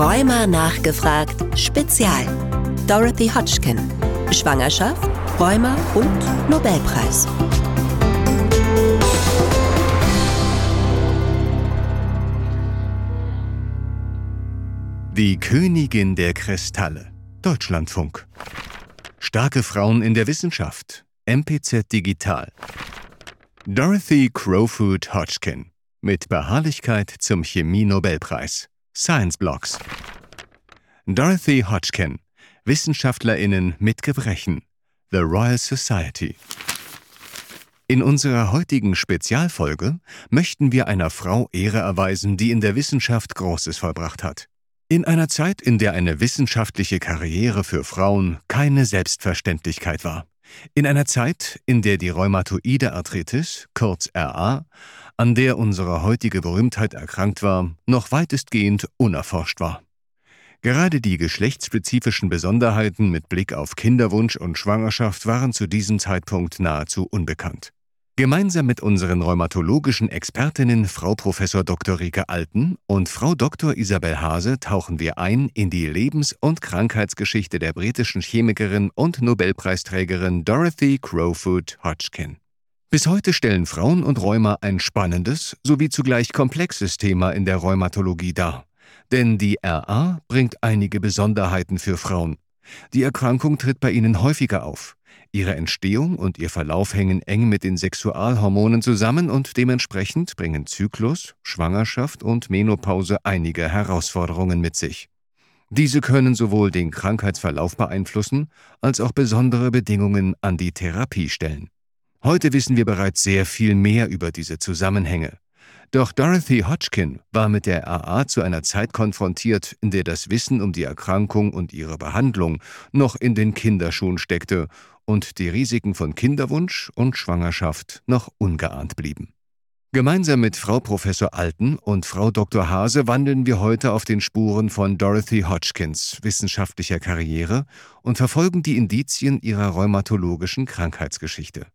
Rheuma nachgefragt Spezial. Dorothy Hodgkin. Schwangerschaft, Rheuma und Nobelpreis. Die Königin der Kristalle. Deutschlandfunk. Starke Frauen in der Wissenschaft. MPZ Digital. Dorothy Crowfoot Hodgkin. Mit Beharrlichkeit zum Chemie-Nobelpreis. Science Blocks. Dorothy Hodgkin. WissenschaftlerInnen mit Gebrechen. The Royal Society. In unserer heutigen Spezialfolge möchten wir einer Frau Ehre erweisen, die in der Wissenschaft Großes vollbracht hat. In einer Zeit, in der eine wissenschaftliche Karriere für Frauen keine Selbstverständlichkeit war. In einer Zeit, in der die rheumatoide Arthritis, kurz RA, an der unsere heutige Berühmtheit erkrankt war, noch weitestgehend unerforscht war. Gerade die geschlechtsspezifischen Besonderheiten mit Blick auf Kinderwunsch und Schwangerschaft waren zu diesem Zeitpunkt nahezu unbekannt. Gemeinsam mit unseren rheumatologischen Expertinnen Frau Prof. Dr. Rike Alten und Frau Dr. Isabel Hase tauchen wir ein in die Lebens- und Krankheitsgeschichte der britischen Chemikerin und Nobelpreisträgerin Dorothy Crowfoot Hodgkin. Bis heute stellen Frauen und Rheuma ein spannendes sowie zugleich komplexes Thema in der Rheumatologie dar. Denn die RA bringt einige Besonderheiten für Frauen. Die Erkrankung tritt bei ihnen häufiger auf. Ihre Entstehung und ihr Verlauf hängen eng mit den Sexualhormonen zusammen und dementsprechend bringen Zyklus, Schwangerschaft und Menopause einige Herausforderungen mit sich. Diese können sowohl den Krankheitsverlauf beeinflussen, als auch besondere Bedingungen an die Therapie stellen. Heute wissen wir bereits sehr viel mehr über diese Zusammenhänge. Doch Dorothy Hodgkin war mit der AA zu einer Zeit konfrontiert, in der das Wissen um die Erkrankung und ihre Behandlung noch in den Kinderschuhen steckte und die Risiken von Kinderwunsch und Schwangerschaft noch ungeahnt blieben. Gemeinsam mit Frau Professor Alten und Frau Dr. Hase wandeln wir heute auf den Spuren von Dorothy Hodgkins wissenschaftlicher Karriere und verfolgen die Indizien ihrer rheumatologischen Krankheitsgeschichte.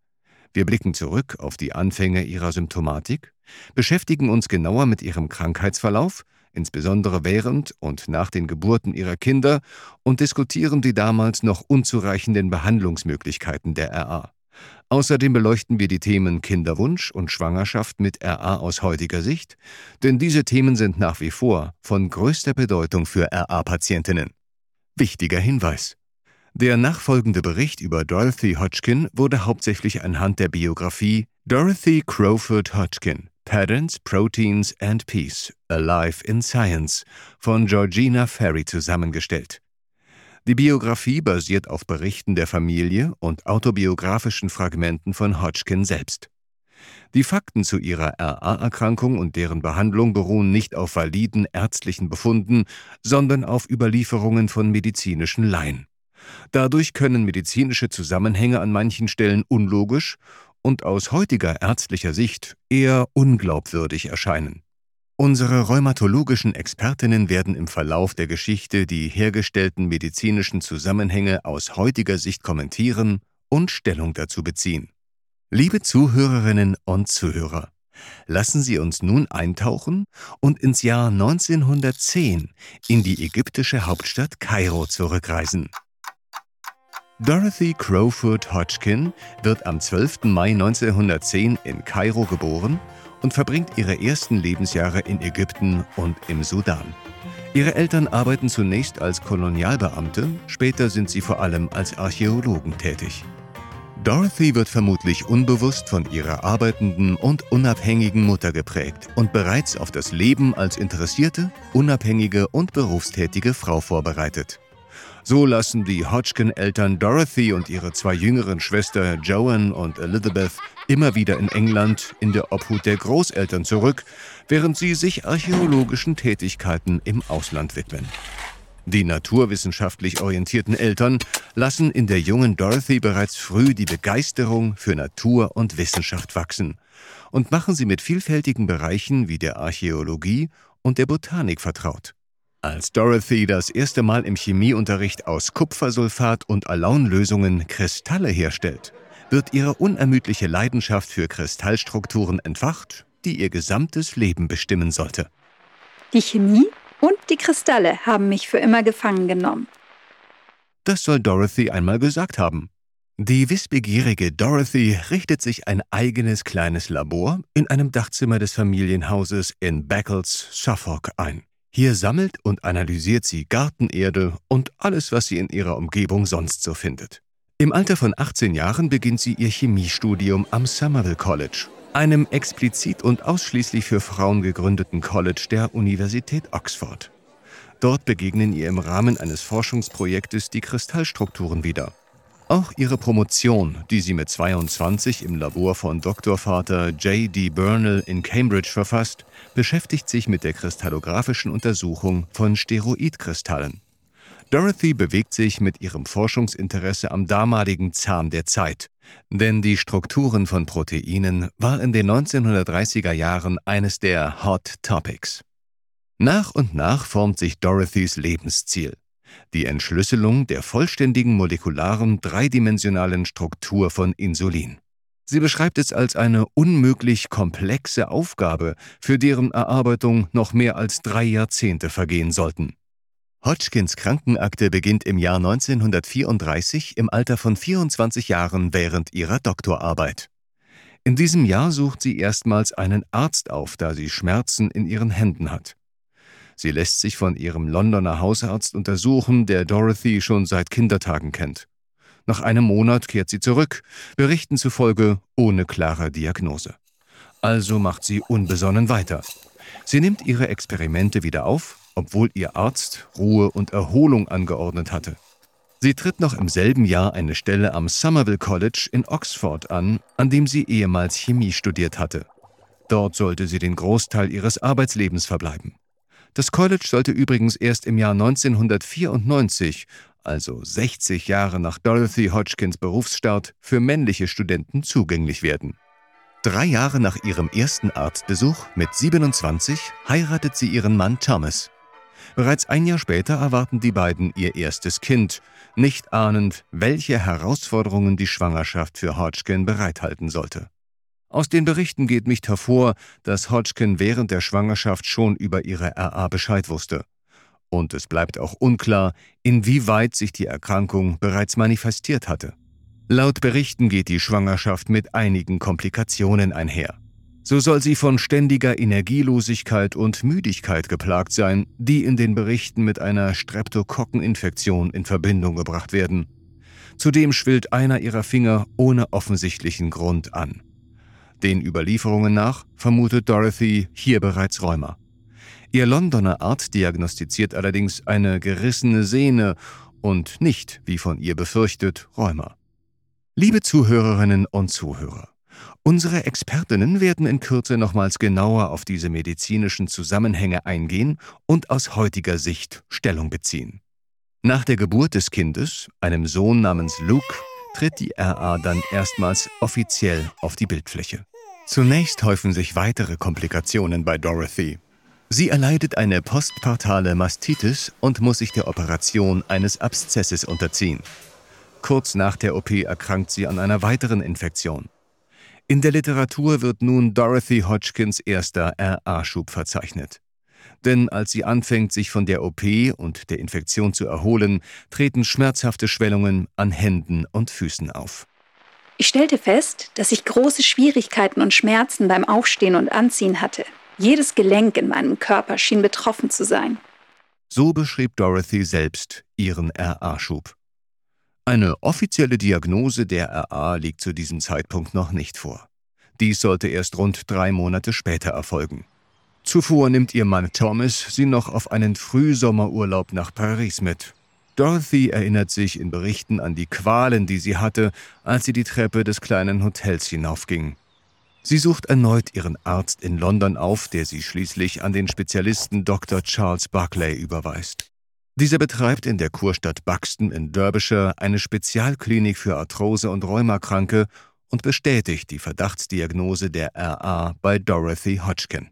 Wir blicken zurück auf die Anfänge ihrer Symptomatik, beschäftigen uns genauer mit ihrem Krankheitsverlauf insbesondere während und nach den Geburten ihrer Kinder, und diskutieren die damals noch unzureichenden Behandlungsmöglichkeiten der RA. Außerdem beleuchten wir die Themen Kinderwunsch und Schwangerschaft mit RA aus heutiger Sicht, denn diese Themen sind nach wie vor von größter Bedeutung für RA-Patientinnen. Wichtiger Hinweis. Der nachfolgende Bericht über Dorothy Hodgkin wurde hauptsächlich anhand der Biografie Dorothy Crowfoot Hodgkin Patterns, Proteins and Peace Alive in Science von Georgina Ferry zusammengestellt. Die Biografie basiert auf Berichten der Familie und autobiografischen Fragmenten von Hodgkin selbst. Die Fakten zu ihrer RA-Erkrankung und deren Behandlung beruhen nicht auf validen ärztlichen Befunden, sondern auf Überlieferungen von medizinischen Laien. Dadurch können medizinische Zusammenhänge an manchen Stellen unlogisch und aus heutiger ärztlicher Sicht eher unglaubwürdig erscheinen. Unsere rheumatologischen Expertinnen werden im Verlauf der Geschichte die hergestellten medizinischen Zusammenhänge aus heutiger Sicht kommentieren und Stellung dazu beziehen. Liebe Zuhörerinnen und Zuhörer, lassen Sie uns nun eintauchen und ins Jahr 1910 in die ägyptische Hauptstadt Kairo zurückreisen. Dorothy Crowfoot Hodgkin wird am 12. Mai 1910 in Kairo geboren und verbringt ihre ersten Lebensjahre in Ägypten und im Sudan. Ihre Eltern arbeiten zunächst als Kolonialbeamte, später sind sie vor allem als Archäologen tätig. Dorothy wird vermutlich unbewusst von ihrer arbeitenden und unabhängigen Mutter geprägt und bereits auf das Leben als interessierte, unabhängige und berufstätige Frau vorbereitet. So lassen die Hodgkin-Eltern Dorothy und ihre zwei jüngeren Schwestern Joan und Elizabeth immer wieder in England in der Obhut der Großeltern zurück, während sie sich archäologischen Tätigkeiten im Ausland widmen. Die naturwissenschaftlich orientierten Eltern lassen in der jungen Dorothy bereits früh die Begeisterung für Natur und Wissenschaft wachsen und machen sie mit vielfältigen Bereichen wie der Archäologie und der Botanik vertraut. Als Dorothy das erste Mal im Chemieunterricht aus Kupfersulfat und Alaunlösungen Kristalle herstellt, wird ihre unermüdliche Leidenschaft für Kristallstrukturen entfacht, die ihr gesamtes Leben bestimmen sollte. Die Chemie Und die Kristalle haben mich für immer gefangen genommen. Das soll Dorothy einmal gesagt haben. Die wissbegierige Dorothy richtet sich ein eigenes kleines Labor in einem Dachzimmer des Familienhauses in Beccles, Suffolk ein. Hier sammelt und analysiert sie Gartenerde und alles, was sie in ihrer Umgebung sonst so findet. Im Alter von 18 Jahren beginnt sie ihr Chemiestudium am Somerville College, einem explizit und ausschließlich für Frauen gegründeten College der Universität Oxford. Dort begegnen ihr im Rahmen eines Forschungsprojektes die Kristallstrukturen wieder. Auch ihre Promotion, die sie mit 22 im Labor von Doktorvater J. D. Burnell in Cambridge verfasst, beschäftigt sich mit der kristallographischen Untersuchung von Steroidkristallen. Dorothy bewegt sich mit ihrem Forschungsinteresse am damaligen Zahn der Zeit, denn die Strukturen von Proteinen war in den 1930er Jahren eines der Hot Topics. Nach und nach formt sich Dorothys Lebensziel die Entschlüsselung der vollständigen molekularen dreidimensionalen Struktur von Insulin. Sie beschreibt es als eine unmöglich komplexe Aufgabe, für deren Erarbeitung noch mehr als drei Jahrzehnte vergehen sollten. Hodgkins Krankenakte beginnt im Jahr 1934 im Alter von 24 Jahren während ihrer Doktorarbeit. In diesem Jahr sucht sie erstmals einen Arzt auf, da sie Schmerzen in ihren Händen hat. Sie lässt sich von ihrem Londoner Hausarzt untersuchen, der Dorothy schon seit Kindertagen kennt. Nach einem Monat kehrt sie zurück, Berichten zufolge ohne klare Diagnose. Also macht sie unbesonnen weiter. Sie nimmt ihre Experimente wieder auf, obwohl ihr Arzt Ruhe und Erholung angeordnet hatte. Sie tritt noch im selben Jahr eine Stelle am Somerville College in Oxford an, an dem sie ehemals Chemie studiert hatte. Dort sollte sie den Großteil ihres Arbeitslebens verbleiben. Das College sollte übrigens erst im Jahr 1994, also 60 Jahre nach Dorothy Hodgkins Berufsstart, für männliche Studenten zugänglich werden. Drei Jahre nach ihrem ersten Arztbesuch mit 27 heiratet sie ihren Mann Thomas. Bereits ein Jahr später erwarten die beiden ihr erstes Kind, nicht ahnend, welche Herausforderungen die Schwangerschaft für Hodgkin bereithalten sollte. Aus den Berichten geht nicht hervor, dass Hodgkin während der Schwangerschaft schon über ihre RA Bescheid wusste. Und es bleibt auch unklar, inwieweit sich die Erkrankung bereits manifestiert hatte. Laut Berichten geht die Schwangerschaft mit einigen Komplikationen einher. So soll sie von ständiger Energielosigkeit und Müdigkeit geplagt sein, die in den Berichten mit einer Streptokokkeninfektion in Verbindung gebracht werden. Zudem schwillt einer ihrer Finger ohne offensichtlichen Grund an. Den Überlieferungen nach vermutet Dorothy hier bereits Rheuma. Ihr Londoner Arzt diagnostiziert allerdings eine gerissene Sehne und nicht, wie von ihr befürchtet, Rheuma. Liebe Zuhörerinnen und Zuhörer, unsere Expertinnen werden in Kürze nochmals genauer auf diese medizinischen Zusammenhänge eingehen und aus heutiger Sicht Stellung beziehen. Nach der Geburt des Kindes, einem Sohn namens Luke, tritt die RA dann erstmals offiziell auf die Bildfläche. Zunächst häufen sich weitere Komplikationen bei Dorothy. Sie erleidet eine postpartale Mastitis und muss sich der Operation eines Abszesses unterziehen. Kurz nach der OP erkrankt sie an einer weiteren Infektion. In der Literatur wird nun Dorothy Hodgkins erster RA-Schub verzeichnet. Denn als sie anfängt, sich von der OP und der Infektion zu erholen, treten schmerzhafte Schwellungen an Händen und Füßen auf. Ich stellte fest, dass ich große Schwierigkeiten und Schmerzen beim Aufstehen und Anziehen hatte. Jedes Gelenk in meinem Körper schien betroffen zu sein. So beschrieb Dorothy selbst ihren RA-Schub. Eine offizielle Diagnose der RA liegt zu diesem Zeitpunkt noch nicht vor. Dies sollte erst rund drei Monate später erfolgen. Zuvor nimmt ihr Mann Thomas sie noch auf einen Frühsommerurlaub nach Paris mit. Dorothy erinnert sich in Berichten an die Qualen, die sie hatte, als sie die Treppe des kleinen Hotels hinaufging. Sie sucht erneut ihren Arzt in London auf, der sie schließlich an den Spezialisten Dr. Charles Barclay überweist. Dieser betreibt in der Kurstadt Buxton in Derbyshire eine Spezialklinik für Arthrose und Rheumakranke und bestätigt die Verdachtsdiagnose der RA bei Dorothy Hodgkin.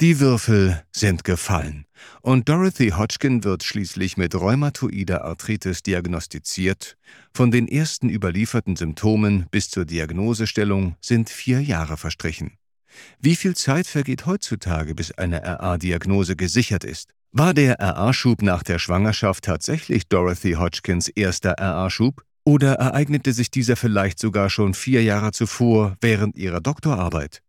Die Würfel sind gefallen und Dorothy Hodgkin wird schließlich mit rheumatoider Arthritis diagnostiziert. Von den ersten überlieferten Symptomen bis zur Diagnosestellung sind vier Jahre verstrichen. Wie viel Zeit vergeht heutzutage, bis eine RA-Diagnose gesichert ist? War der RA-Schub nach der Schwangerschaft tatsächlich Dorothy Hodgkins erster RA-Schub? Oder ereignete sich dieser vielleicht sogar schon vier Jahre zuvor während ihrer Doktorarbeit?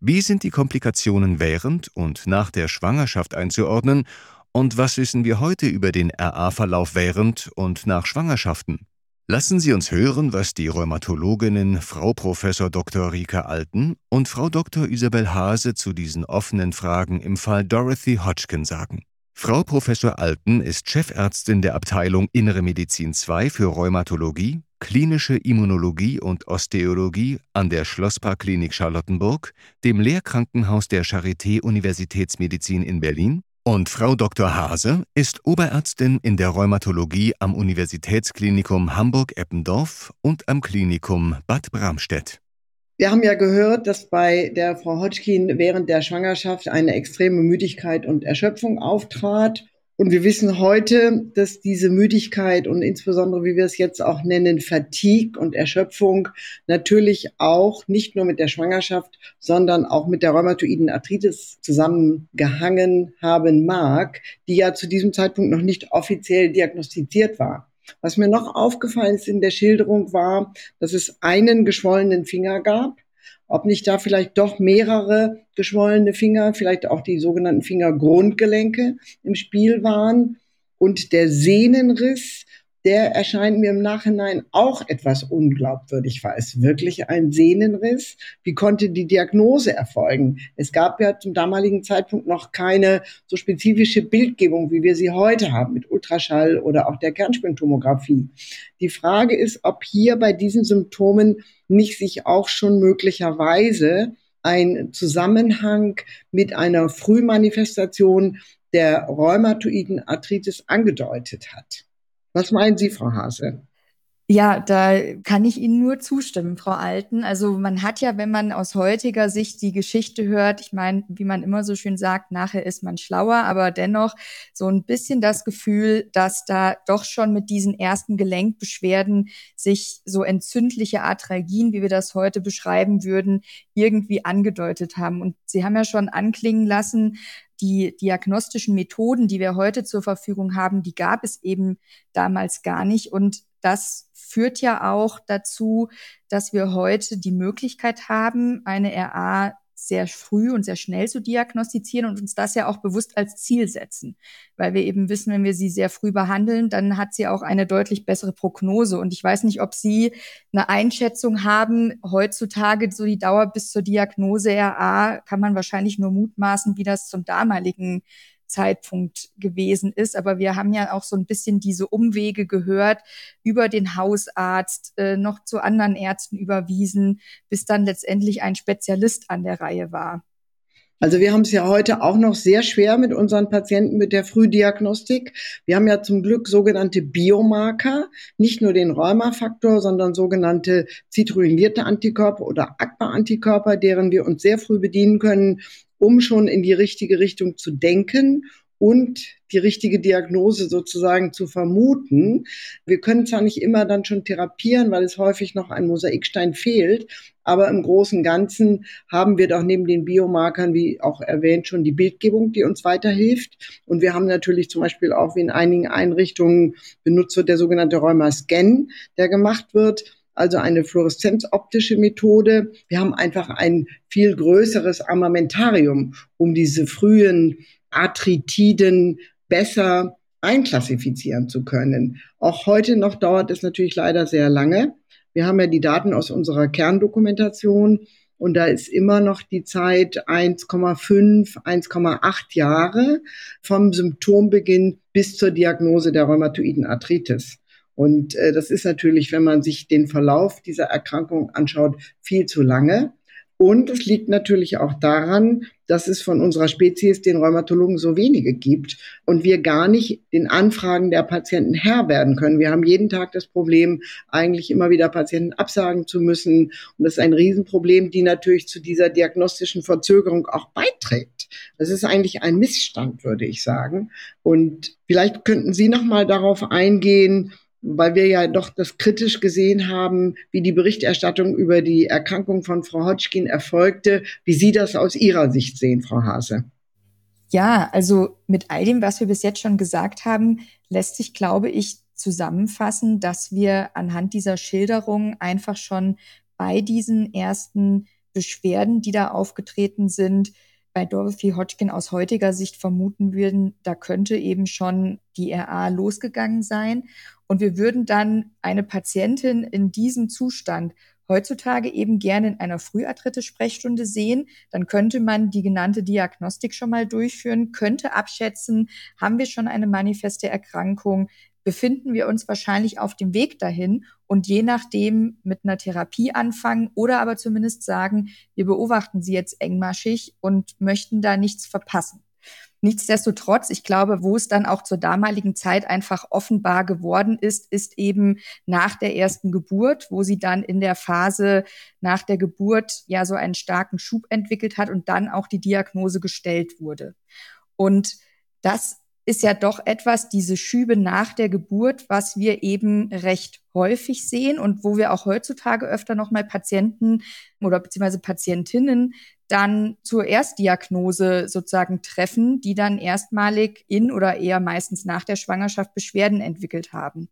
Wie sind die Komplikationen während und nach der Schwangerschaft einzuordnen und was wissen wir heute über den RA-Verlauf während und nach Schwangerschaften? Lassen Sie uns hören, was die Rheumatologinnen Frau Prof. Dr. Rika Alten und Frau Dr. Isabel Hase zu diesen offenen Fragen im Fall Dorothy Hodgkin sagen. Frau Prof. Alten ist Chefärztin der Abteilung Innere Medizin II für Rheumatologie, klinische Immunologie und Osteologie an der Schlossparkklinik Charlottenburg, dem Lehrkrankenhaus der Charité Universitätsmedizin in Berlin und Frau Dr. Hase ist Oberärztin in der Rheumatologie am Universitätsklinikum Hamburg-Eppendorf und am Klinikum Bad Bramstedt. Wir haben ja gehört, dass bei der Frau Hodgkin während der Schwangerschaft eine extreme Müdigkeit und Erschöpfung auftrat. Und wir wissen heute, dass diese Müdigkeit und insbesondere, wie wir es jetzt auch nennen, Fatigue und Erschöpfung natürlich auch nicht nur mit der Schwangerschaft, sondern auch mit der rheumatoiden Arthritis zusammengehangen haben mag, die ja zu diesem Zeitpunkt noch nicht offiziell diagnostiziert war. Was mir noch aufgefallen ist in der Schilderung war, dass es einen geschwollenen Finger gab ob nicht da vielleicht doch mehrere geschwollene Finger, vielleicht auch die sogenannten Fingergrundgelenke im Spiel waren. Und der Sehnenriss, der erscheint mir im Nachhinein auch etwas unglaubwürdig. War es wirklich ein Sehnenriss? Wie konnte die Diagnose erfolgen? Es gab ja zum damaligen Zeitpunkt noch keine so spezifische Bildgebung, wie wir sie heute haben, mit Ultraschall oder auch der Kernspintomographie. Die Frage ist, ob hier bei diesen Symptomen nicht sich auch schon möglicherweise ein Zusammenhang mit einer Frühmanifestation der rheumatoiden Arthritis angedeutet hat. Was meinen Sie, Frau Hase? Ja, da kann ich Ihnen nur zustimmen, Frau Alten. Also man hat ja, wenn man aus heutiger Sicht die Geschichte hört, ich meine, wie man immer so schön sagt, nachher ist man schlauer, aber dennoch so ein bisschen das Gefühl, dass da doch schon mit diesen ersten Gelenkbeschwerden sich so entzündliche Arthralgien, wie wir das heute beschreiben würden, irgendwie angedeutet haben. Und Sie haben ja schon anklingen lassen, die diagnostischen Methoden, die wir heute zur Verfügung haben, die gab es eben damals gar nicht. Und das führt ja auch dazu, dass wir heute die Möglichkeit haben, eine RA sehr früh und sehr schnell zu diagnostizieren und uns das ja auch bewusst als Ziel setzen, weil wir eben wissen, wenn wir sie sehr früh behandeln, dann hat sie auch eine deutlich bessere Prognose. Und ich weiß nicht, ob Sie eine Einschätzung haben. Heutzutage so die Dauer bis zur Diagnose RA kann man wahrscheinlich nur mutmaßen, wie das zum damaligen Zeitpunkt gewesen ist. Aber wir haben ja auch so ein bisschen diese Umwege gehört, über den Hausarzt äh, noch zu anderen Ärzten überwiesen, bis dann letztendlich ein Spezialist an der Reihe war. Also wir haben es ja heute auch noch sehr schwer mit unseren Patienten mit der Frühdiagnostik. Wir haben ja zum Glück sogenannte Biomarker, nicht nur den Rheumafaktor, sondern sogenannte zitruinierte Antikörper oder ACPA-Antikörper, deren wir uns sehr früh bedienen können, um schon in die richtige Richtung zu denken und die richtige Diagnose sozusagen zu vermuten. Wir können zwar nicht immer dann schon therapieren, weil es häufig noch ein Mosaikstein fehlt, aber im Großen und Ganzen haben wir doch neben den Biomarkern, wie auch erwähnt, schon die Bildgebung, die uns weiterhilft. Und wir haben natürlich zum Beispiel auch wie in einigen Einrichtungen benutzt wird der sogenannte Rheuma-Scan, der gemacht wird also eine fluoreszenzoptische Methode. Wir haben einfach ein viel größeres Armamentarium, um diese frühen Arthritiden besser einklassifizieren zu können. Auch heute noch dauert es natürlich leider sehr lange. Wir haben ja die Daten aus unserer Kerndokumentation und da ist immer noch die Zeit 1,5, 1,8 Jahre vom Symptombeginn bis zur Diagnose der rheumatoiden Arthritis. Und äh, das ist natürlich, wenn man sich den Verlauf dieser Erkrankung anschaut, viel zu lange. Und es liegt natürlich auch daran, dass es von unserer Spezies den Rheumatologen so wenige gibt und wir gar nicht den Anfragen der Patienten Herr werden können. Wir haben jeden Tag das Problem, eigentlich immer wieder Patienten absagen zu müssen. Und das ist ein Riesenproblem, die natürlich zu dieser diagnostischen Verzögerung auch beiträgt. Das ist eigentlich ein Missstand, würde ich sagen. Und vielleicht könnten Sie noch mal darauf eingehen, weil wir ja doch das kritisch gesehen haben, wie die Berichterstattung über die Erkrankung von Frau Hodgkin erfolgte, wie Sie das aus Ihrer Sicht sehen, Frau Hase. Ja, also mit all dem, was wir bis jetzt schon gesagt haben, lässt sich, glaube ich, zusammenfassen, dass wir anhand dieser Schilderung einfach schon bei diesen ersten Beschwerden, die da aufgetreten sind, bei Dorothy Hodgkin aus heutiger Sicht vermuten würden, da könnte eben schon die RA losgegangen sein. Und wir würden dann eine Patientin in diesem Zustand heutzutage eben gerne in einer Früharthritis-Sprechstunde sehen. Dann könnte man die genannte Diagnostik schon mal durchführen, könnte abschätzen, haben wir schon eine manifeste Erkrankung, befinden wir uns wahrscheinlich auf dem Weg dahin und je nachdem mit einer Therapie anfangen oder aber zumindest sagen, wir beobachten sie jetzt engmaschig und möchten da nichts verpassen. Nichtsdestotrotz, ich glaube, wo es dann auch zur damaligen Zeit einfach offenbar geworden ist, ist eben nach der ersten Geburt, wo sie dann in der Phase nach der Geburt ja so einen starken Schub entwickelt hat und dann auch die Diagnose gestellt wurde. Und das ist ja doch etwas, diese Schübe nach der Geburt, was wir eben recht häufig sehen und wo wir auch heutzutage öfter nochmal Patienten oder beziehungsweise Patientinnen dann zur Erstdiagnose sozusagen treffen, die dann erstmalig in oder eher meistens nach der Schwangerschaft Beschwerden entwickelt haben.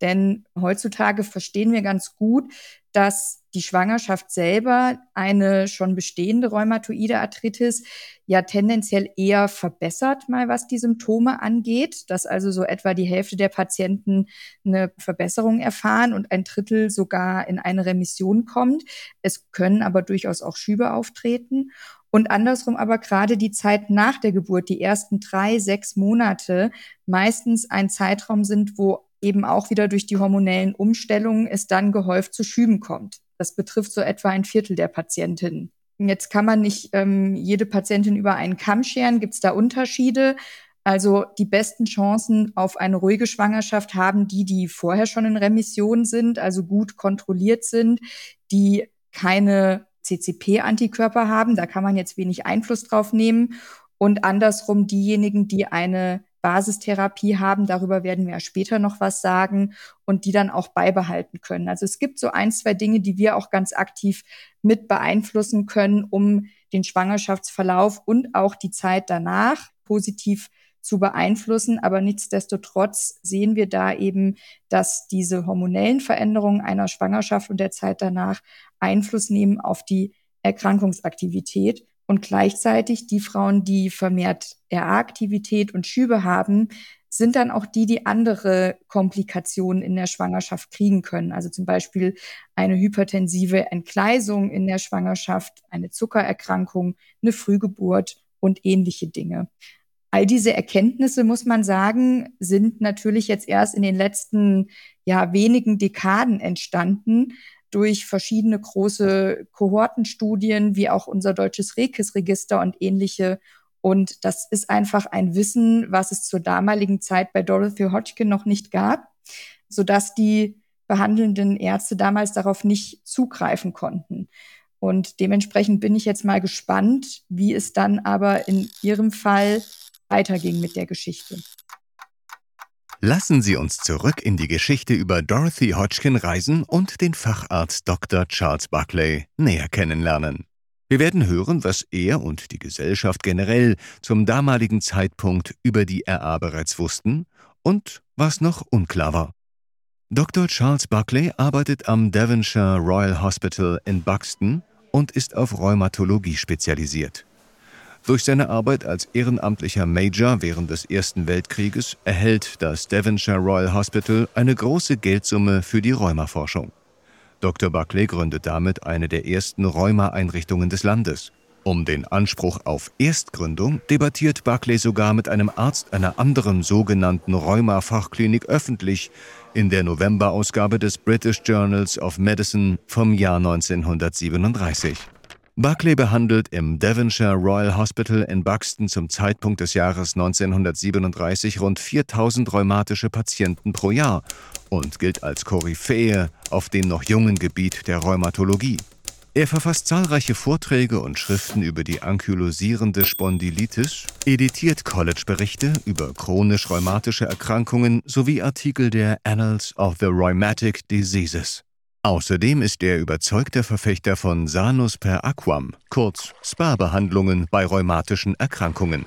Denn heutzutage verstehen wir ganz gut, dass die Schwangerschaft selber eine schon bestehende rheumatoide Arthritis ja tendenziell eher verbessert, mal was die Symptome angeht, dass also so etwa die Hälfte der Patienten eine Verbesserung erfahren und ein Drittel sogar in eine Remission kommt. Es können aber durchaus auch Schübe auftreten. Und andersrum aber gerade die Zeit nach der Geburt, die ersten drei, sechs Monate, meistens ein Zeitraum sind, wo eben auch wieder durch die hormonellen Umstellungen es dann gehäuft zu Schüben kommt. Das betrifft so etwa ein Viertel der Patientinnen. Jetzt kann man nicht ähm, jede Patientin über einen Kamm scheren. Gibt es da Unterschiede? Also die besten Chancen auf eine ruhige Schwangerschaft haben die, die vorher schon in Remission sind, also gut kontrolliert sind, die keine CCP-Antikörper haben. Da kann man jetzt wenig Einfluss drauf nehmen. Und andersrum diejenigen, die eine Basistherapie haben, darüber werden wir ja später noch was sagen und die dann auch beibehalten können. Also es gibt so ein, zwei Dinge, die wir auch ganz aktiv mit beeinflussen können, um den Schwangerschaftsverlauf und auch die Zeit danach positiv zu beeinflussen. Aber nichtsdestotrotz sehen wir da eben, dass diese hormonellen Veränderungen einer Schwangerschaft und der Zeit danach Einfluss nehmen auf die Erkrankungsaktivität. Und gleichzeitig die Frauen, die vermehrt RA-Aktivität und Schübe haben, sind dann auch die, die andere Komplikationen in der Schwangerschaft kriegen können. Also zum Beispiel eine hypertensive Entgleisung in der Schwangerschaft, eine Zuckererkrankung, eine Frühgeburt und ähnliche Dinge. All diese Erkenntnisse, muss man sagen, sind natürlich jetzt erst in den letzten ja, wenigen Dekaden entstanden durch verschiedene große Kohortenstudien, wie auch unser deutsches Rekis-Register und ähnliche. Und das ist einfach ein Wissen, was es zur damaligen Zeit bei Dorothy Hodgkin noch nicht gab, sodass die behandelnden Ärzte damals darauf nicht zugreifen konnten. Und dementsprechend bin ich jetzt mal gespannt, wie es dann aber in Ihrem Fall weiterging mit der Geschichte. Lassen Sie uns zurück in die Geschichte über Dorothy Hodgkin reisen und den Facharzt Dr. Charles Buckley näher kennenlernen. Wir werden hören, was er und die Gesellschaft generell zum damaligen Zeitpunkt über die RA bereits wussten und was noch unklar war. Dr. Charles Buckley arbeitet am Devonshire Royal Hospital in Buxton und ist auf Rheumatologie spezialisiert. Durch seine Arbeit als ehrenamtlicher Major während des Ersten Weltkrieges erhält das Devonshire Royal Hospital eine große Geldsumme für die Rheumaforschung. Dr. Buckley gründet damit eine der ersten Rheuma-Einrichtungen des Landes. Um den Anspruch auf Erstgründung debattiert Buckley sogar mit einem Arzt einer anderen sogenannten Rheuma-Fachklinik öffentlich in der Novemberausgabe des British Journals of Medicine vom Jahr 1937. Buckley behandelt im Devonshire Royal Hospital in Buxton zum Zeitpunkt des Jahres 1937 rund 4000 rheumatische Patienten pro Jahr und gilt als Koryphäe auf dem noch jungen Gebiet der Rheumatologie. Er verfasst zahlreiche Vorträge und Schriften über die ankylosierende Spondylitis, editiert College-Berichte über chronisch-rheumatische Erkrankungen sowie Artikel der Annals of the Rheumatic Diseases. Außerdem ist er überzeugter Verfechter von Sanus per Aquam, kurz Spa-Behandlungen bei rheumatischen Erkrankungen.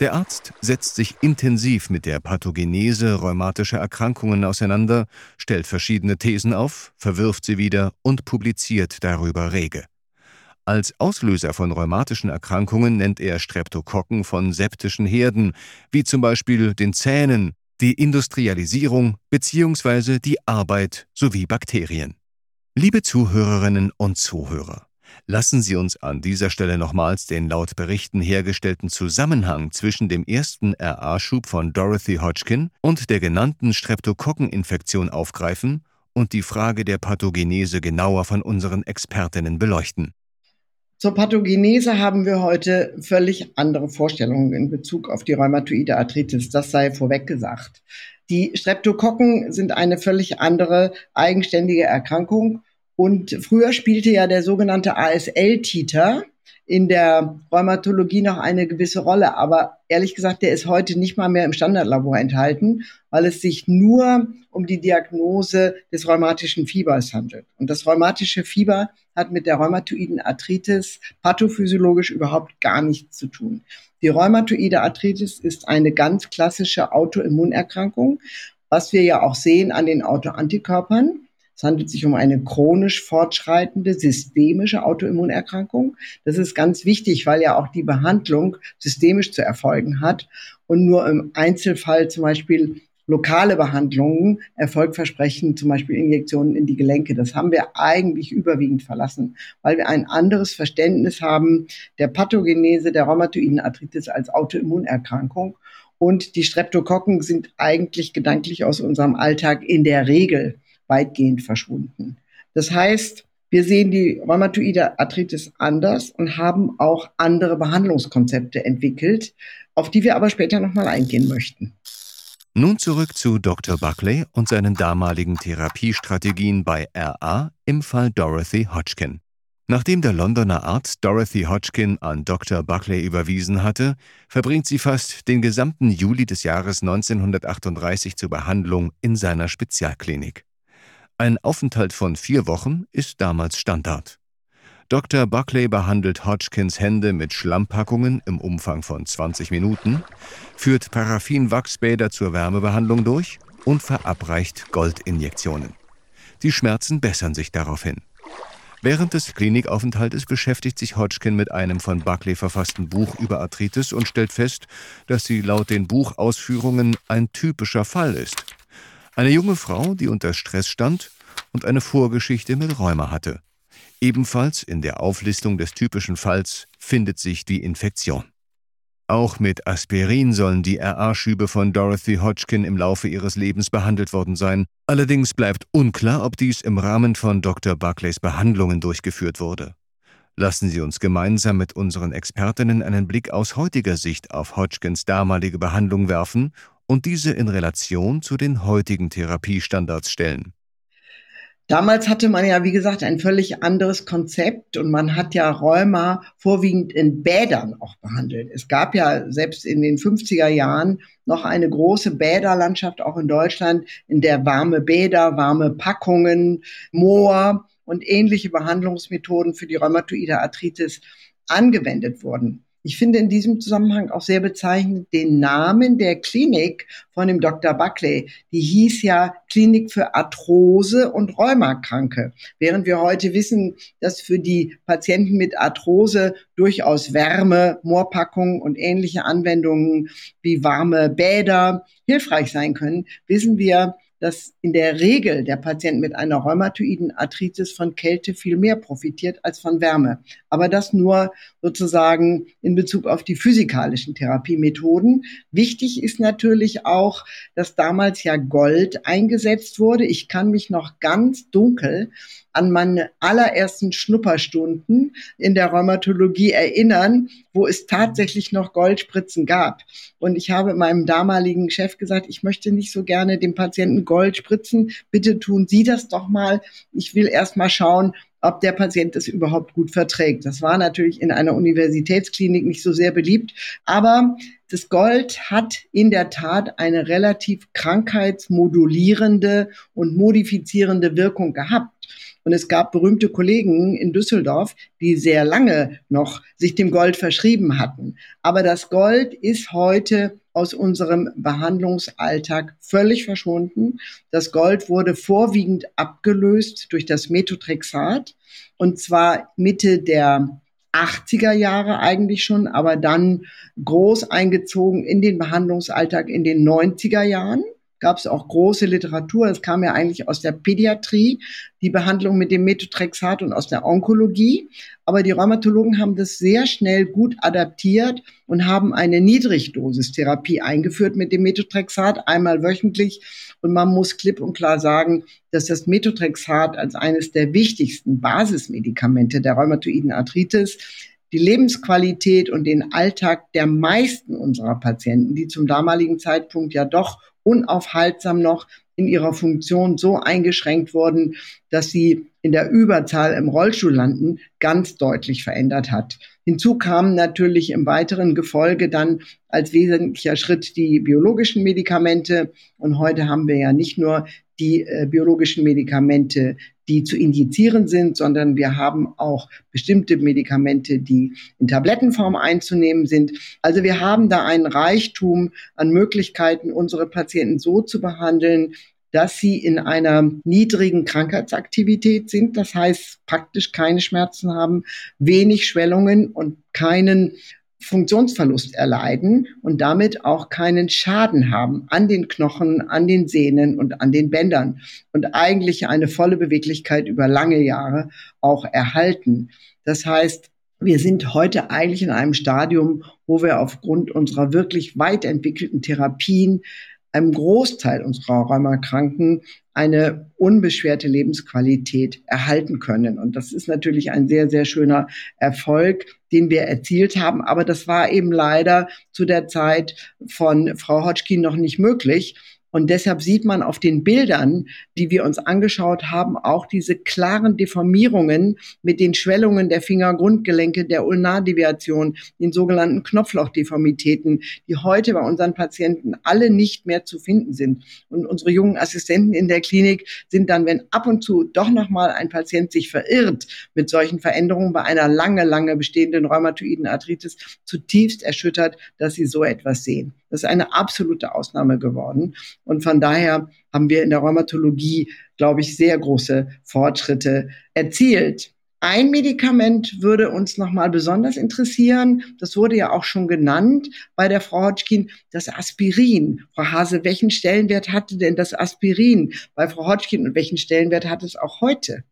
Der Arzt setzt sich intensiv mit der Pathogenese rheumatischer Erkrankungen auseinander, stellt verschiedene Thesen auf, verwirft sie wieder und publiziert darüber rege. Als Auslöser von rheumatischen Erkrankungen nennt er Streptokokken von septischen Herden, wie zum Beispiel den Zähnen, die Industrialisierung bzw. die Arbeit sowie Bakterien. Liebe Zuhörerinnen und Zuhörer, Lassen Sie uns an dieser Stelle nochmals den laut Berichten hergestellten Zusammenhang zwischen dem ersten RA-Schub von Dorothy Hodgkin und der genannten Streptokokkeninfektion aufgreifen und die Frage der Pathogenese genauer von unseren Expertinnen beleuchten. Zur Pathogenese haben wir heute völlig andere Vorstellungen in Bezug auf die rheumatoide Arthritis. Das sei vorweg gesagt. Die Streptokokken sind eine völlig andere eigenständige Erkrankung und früher spielte ja der sogenannte ASL-Titer in der Rheumatologie noch eine gewisse Rolle. Aber ehrlich gesagt, der ist heute nicht mal mehr im Standardlabor enthalten, weil es sich nur um die Diagnose des rheumatischen Fiebers handelt. Und das rheumatische Fieber hat mit der rheumatoiden Arthritis pathophysiologisch überhaupt gar nichts zu tun. Die rheumatoide Arthritis ist eine ganz klassische Autoimmunerkrankung, was wir ja auch sehen an den Autoantikörpern. Es handelt sich um eine chronisch fortschreitende systemische Autoimmunerkrankung. Das ist ganz wichtig, weil ja auch die Behandlung systemisch zu erfolgen hat und nur im Einzelfall zum Beispiel lokale Behandlungen Erfolg versprechen, zum Beispiel Injektionen in die Gelenke. Das haben wir eigentlich überwiegend verlassen, weil wir ein anderes Verständnis haben der Pathogenese der rheumatoiden Arthritis als Autoimmunerkrankung. Und die Streptokokken sind eigentlich gedanklich aus unserem Alltag in der Regel weitgehend verschwunden. Das heißt, wir sehen die rheumatoide Arthritis anders und haben auch andere Behandlungskonzepte entwickelt, auf die wir aber später nochmal eingehen möchten. Nun zurück zu Dr. Buckley und seinen damaligen Therapiestrategien bei RA im Fall Dorothy Hodgkin. Nachdem der Londoner Arzt Dorothy Hodgkin an Dr. Buckley überwiesen hatte, verbringt sie fast den gesamten Juli des Jahres 1938 zur Behandlung in seiner Spezialklinik. Ein Aufenthalt von vier Wochen ist damals Standard. Dr. Buckley behandelt Hodgkins Hände mit Schlammpackungen im Umfang von 20 Minuten, führt Paraffinwachsbäder zur Wärmebehandlung durch und verabreicht Goldinjektionen. Die Schmerzen bessern sich daraufhin. Während des Klinikaufenthaltes beschäftigt sich Hodgkin mit einem von Buckley verfassten Buch über Arthritis und stellt fest, dass sie laut den Buchausführungen ein typischer Fall ist. Eine junge Frau, die unter Stress stand und eine Vorgeschichte mit Rheuma hatte. Ebenfalls in der Auflistung des typischen Falls findet sich die Infektion. Auch mit Aspirin sollen die RA-Schübe von Dorothy Hodgkin im Laufe ihres Lebens behandelt worden sein. Allerdings bleibt unklar, ob dies im Rahmen von Dr. Buckleys Behandlungen durchgeführt wurde. Lassen Sie uns gemeinsam mit unseren Expertinnen einen Blick aus heutiger Sicht auf Hodgkins damalige Behandlung werfen und diese in Relation zu den heutigen Therapiestandards stellen. Damals hatte man ja, wie gesagt, ein völlig anderes Konzept und man hat ja Rheuma vorwiegend in Bädern auch behandelt. Es gab ja selbst in den 50er Jahren noch eine große Bäderlandschaft auch in Deutschland, in der warme Bäder, warme Packungen, Moor und ähnliche Behandlungsmethoden für die rheumatoide Arthritis angewendet wurden. Ich finde in diesem Zusammenhang auch sehr bezeichnend den Namen der Klinik von dem Dr. Buckley. Die hieß ja Klinik für Arthrose und Rheumakranke. Während wir heute wissen, dass für die Patienten mit Arthrose durchaus Wärme, Moorpackungen und ähnliche Anwendungen wie warme Bäder hilfreich sein können, wissen wir, dass in der Regel der Patient mit einer rheumatoiden Arthritis von Kälte viel mehr profitiert als von Wärme. Aber das nur sozusagen in Bezug auf die physikalischen Therapiemethoden. Wichtig ist natürlich auch, dass damals ja Gold eingesetzt wurde. Ich kann mich noch ganz dunkel an meine allerersten Schnupperstunden in der Rheumatologie erinnern, wo es tatsächlich noch Goldspritzen gab. Und ich habe meinem damaligen Chef gesagt, ich möchte nicht so gerne dem Patienten Gold spritzen. Bitte tun Sie das doch mal. Ich will erst mal schauen, ob der Patient es überhaupt gut verträgt. Das war natürlich in einer Universitätsklinik nicht so sehr beliebt, aber das Gold hat in der Tat eine relativ krankheitsmodulierende und modifizierende Wirkung gehabt. Und es gab berühmte Kollegen in Düsseldorf, die sehr lange noch sich dem Gold verschrieben hatten. Aber das Gold ist heute aus unserem Behandlungsalltag völlig verschwunden. Das Gold wurde vorwiegend abgelöst durch das Methotrexat und zwar Mitte der 80er Jahre eigentlich schon, aber dann groß eingezogen in den Behandlungsalltag in den 90er Jahren gab es auch große Literatur. Es kam ja eigentlich aus der Pädiatrie, die Behandlung mit dem Methotrexat und aus der Onkologie. Aber die Rheumatologen haben das sehr schnell gut adaptiert und haben eine Niedrigdosistherapie eingeführt mit dem Methotrexat einmal wöchentlich. Und man muss klipp und klar sagen, dass das Methotrexat als eines der wichtigsten Basismedikamente der rheumatoiden Arthritis die Lebensqualität und den Alltag der meisten unserer Patienten, die zum damaligen Zeitpunkt ja doch unaufhaltsam noch in ihrer Funktion so eingeschränkt wurden, dass sie in der Überzahl im Rollstuhl landen, ganz deutlich verändert hat. Hinzu kamen natürlich im weiteren Gefolge dann als wesentlicher Schritt die biologischen Medikamente. Und heute haben wir ja nicht nur die äh, biologischen Medikamente, die zu injizieren sind, sondern wir haben auch bestimmte Medikamente, die in Tablettenform einzunehmen sind. Also wir haben da einen Reichtum an Möglichkeiten, unsere Patienten so zu behandeln, dass sie in einer niedrigen Krankheitsaktivität sind, das heißt praktisch keine Schmerzen haben, wenig Schwellungen und keinen Funktionsverlust erleiden und damit auch keinen Schaden haben an den Knochen, an den Sehnen und an den Bändern und eigentlich eine volle Beweglichkeit über lange Jahre auch erhalten. Das heißt, wir sind heute eigentlich in einem Stadium, wo wir aufgrund unserer wirklich weit entwickelten Therapien einem Großteil unserer Rheumakranken eine unbeschwerte Lebensqualität erhalten können. Und das ist natürlich ein sehr, sehr schöner Erfolg, den wir erzielt haben. Aber das war eben leider zu der Zeit von Frau Hodgkin noch nicht möglich. Und deshalb sieht man auf den Bildern, die wir uns angeschaut haben, auch diese klaren Deformierungen mit den Schwellungen der Fingergrundgelenke, der Ulnardeviation, den sogenannten Knopflauchdeformitäten, die heute bei unseren Patienten alle nicht mehr zu finden sind. Und unsere jungen Assistenten in der Klinik sind dann, wenn ab und zu doch nochmal ein Patient sich verirrt mit solchen Veränderungen bei einer lange, lange bestehenden rheumatoiden Arthritis, zutiefst erschüttert, dass sie so etwas sehen. Das ist eine absolute Ausnahme geworden. Und von daher haben wir in der Rheumatologie, glaube ich, sehr große Fortschritte erzielt. Ein Medikament würde uns nochmal besonders interessieren. Das wurde ja auch schon genannt bei der Frau Hodgkin, das Aspirin. Frau Hase, welchen Stellenwert hatte denn das Aspirin bei Frau Hodgkin und welchen Stellenwert hat es auch heute?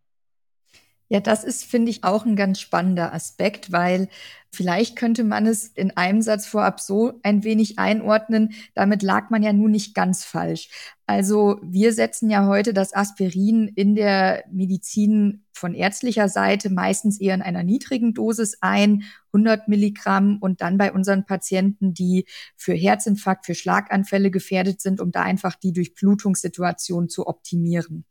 Ja, das ist, finde ich, auch ein ganz spannender Aspekt, weil vielleicht könnte man es in einem Satz vorab so ein wenig einordnen. Damit lag man ja nun nicht ganz falsch. Also wir setzen ja heute das Aspirin in der Medizin von ärztlicher Seite meistens eher in einer niedrigen Dosis ein, 100 Milligramm und dann bei unseren Patienten, die für Herzinfarkt, für Schlaganfälle gefährdet sind, um da einfach die Durchblutungssituation zu optimieren.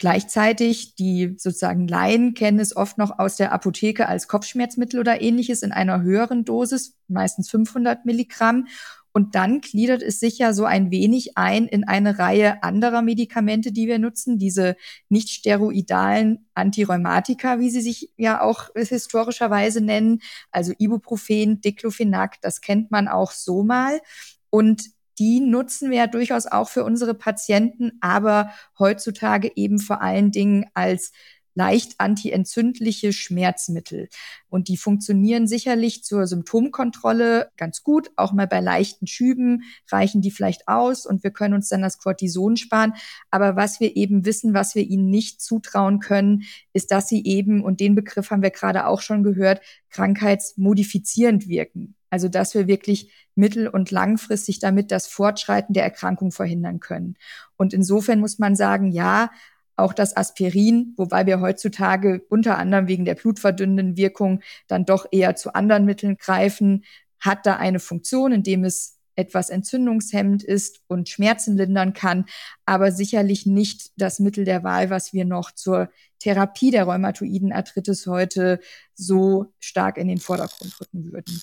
Gleichzeitig, die sozusagen Laien kennen es oft noch aus der Apotheke als Kopfschmerzmittel oder ähnliches in einer höheren Dosis, meistens 500 Milligramm. Und dann gliedert es sich ja so ein wenig ein in eine Reihe anderer Medikamente, die wir nutzen, diese nicht steroidalen Antirheumatika, wie sie sich ja auch historischerweise nennen, also Ibuprofen, Diclofenac, das kennt man auch so mal. Und die nutzen wir ja durchaus auch für unsere Patienten, aber heutzutage eben vor allen Dingen als leicht antientzündliche Schmerzmittel. Und die funktionieren sicherlich zur Symptomkontrolle ganz gut. Auch mal bei leichten Schüben reichen die vielleicht aus und wir können uns dann das Cortison sparen. Aber was wir eben wissen, was wir ihnen nicht zutrauen können, ist, dass sie eben, und den Begriff haben wir gerade auch schon gehört, krankheitsmodifizierend wirken. Also dass wir wirklich mittel- und langfristig damit das Fortschreiten der Erkrankung verhindern können. Und insofern muss man sagen, ja, auch das Aspirin, wobei wir heutzutage unter anderem wegen der blutverdünnenden Wirkung dann doch eher zu anderen Mitteln greifen, hat da eine Funktion, indem es etwas entzündungshemmend ist und Schmerzen lindern kann, aber sicherlich nicht das Mittel der Wahl, was wir noch zur Therapie der rheumatoiden Arthritis heute so stark in den Vordergrund rücken würden.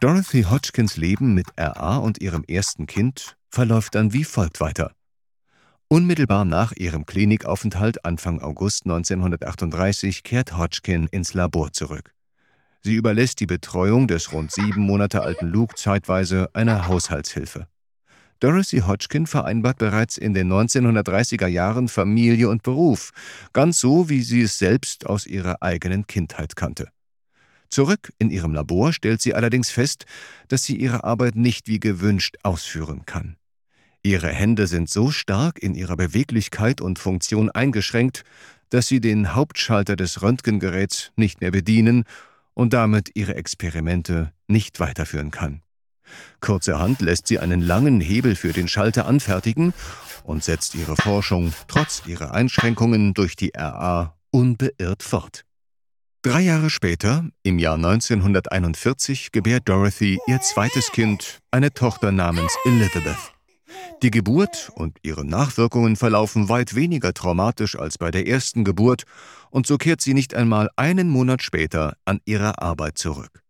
Dorothy Hodgkins Leben mit RA und ihrem ersten Kind verläuft dann wie folgt weiter. Unmittelbar nach ihrem Klinikaufenthalt Anfang August 1938 kehrt Hodgkin ins Labor zurück. Sie überlässt die Betreuung des rund sieben Monate alten Luke zeitweise einer Haushaltshilfe. Dorothy Hodgkin vereinbart bereits in den 1930er Jahren Familie und Beruf, ganz so, wie sie es selbst aus ihrer eigenen Kindheit kannte. Zurück in ihrem Labor stellt sie allerdings fest, dass sie ihre Arbeit nicht wie gewünscht ausführen kann. Ihre Hände sind so stark in ihrer Beweglichkeit und Funktion eingeschränkt, dass sie den Hauptschalter des Röntgengeräts nicht mehr bedienen und damit ihre Experimente nicht weiterführen kann. Kurzerhand lässt sie einen langen Hebel für den Schalter anfertigen und setzt ihre Forschung trotz ihrer Einschränkungen durch die RA unbeirrt fort. Drei Jahre später, im Jahr 1941, gebärt Dorothy ihr zweites Kind, eine Tochter namens Elizabeth. Die Geburt und ihre Nachwirkungen verlaufen weit weniger traumatisch als bei der ersten Geburt, und so kehrt sie nicht einmal einen Monat später an ihre Arbeit zurück.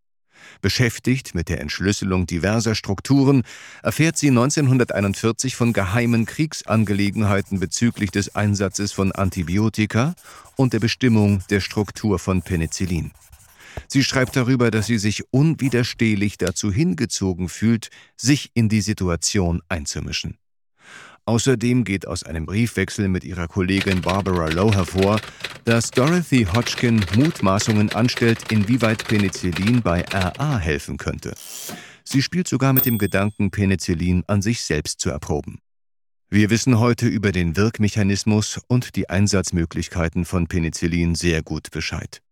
Beschäftigt mit der Entschlüsselung diverser Strukturen, erfährt sie 1941 von geheimen Kriegsangelegenheiten bezüglich des Einsatzes von Antibiotika und der Bestimmung der Struktur von Penicillin. Sie schreibt darüber, dass sie sich unwiderstehlich dazu hingezogen fühlt, sich in die Situation einzumischen. Außerdem geht aus einem Briefwechsel mit ihrer Kollegin Barbara Lowe hervor, dass Dorothy Hodgkin Mutmaßungen anstellt, inwieweit Penicillin bei RA helfen könnte. Sie spielt sogar mit dem Gedanken, Penicillin an sich selbst zu erproben. Wir wissen heute über den Wirkmechanismus und die Einsatzmöglichkeiten von Penicillin sehr gut Bescheid.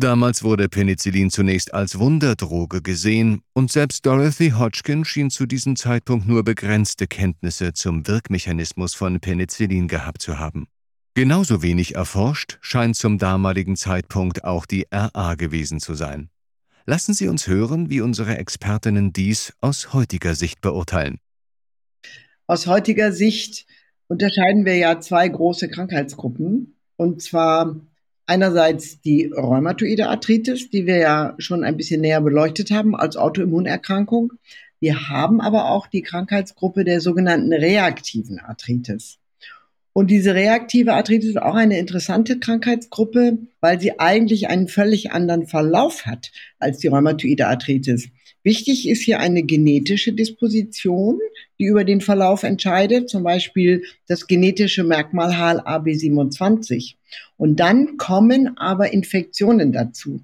Damals wurde Penicillin zunächst als Wunderdroge gesehen und selbst Dorothy Hodgkin schien zu diesem Zeitpunkt nur begrenzte Kenntnisse zum Wirkmechanismus von Penicillin gehabt zu haben. Genauso wenig erforscht scheint zum damaligen Zeitpunkt auch die RA gewesen zu sein. Lassen Sie uns hören, wie unsere Expertinnen dies aus heutiger Sicht beurteilen. Aus heutiger Sicht unterscheiden wir ja zwei große Krankheitsgruppen, und zwar Einerseits die rheumatoide Arthritis, die wir ja schon ein bisschen näher beleuchtet haben als Autoimmunerkrankung. Wir haben aber auch die Krankheitsgruppe der sogenannten reaktiven Arthritis. Und diese reaktive Arthritis ist auch eine interessante Krankheitsgruppe, weil sie eigentlich einen völlig anderen Verlauf hat als die rheumatoide Arthritis. Wichtig ist hier eine genetische Disposition, die über den Verlauf entscheidet, zum Beispiel das genetische Merkmal HLA-B27. Und dann kommen aber Infektionen dazu.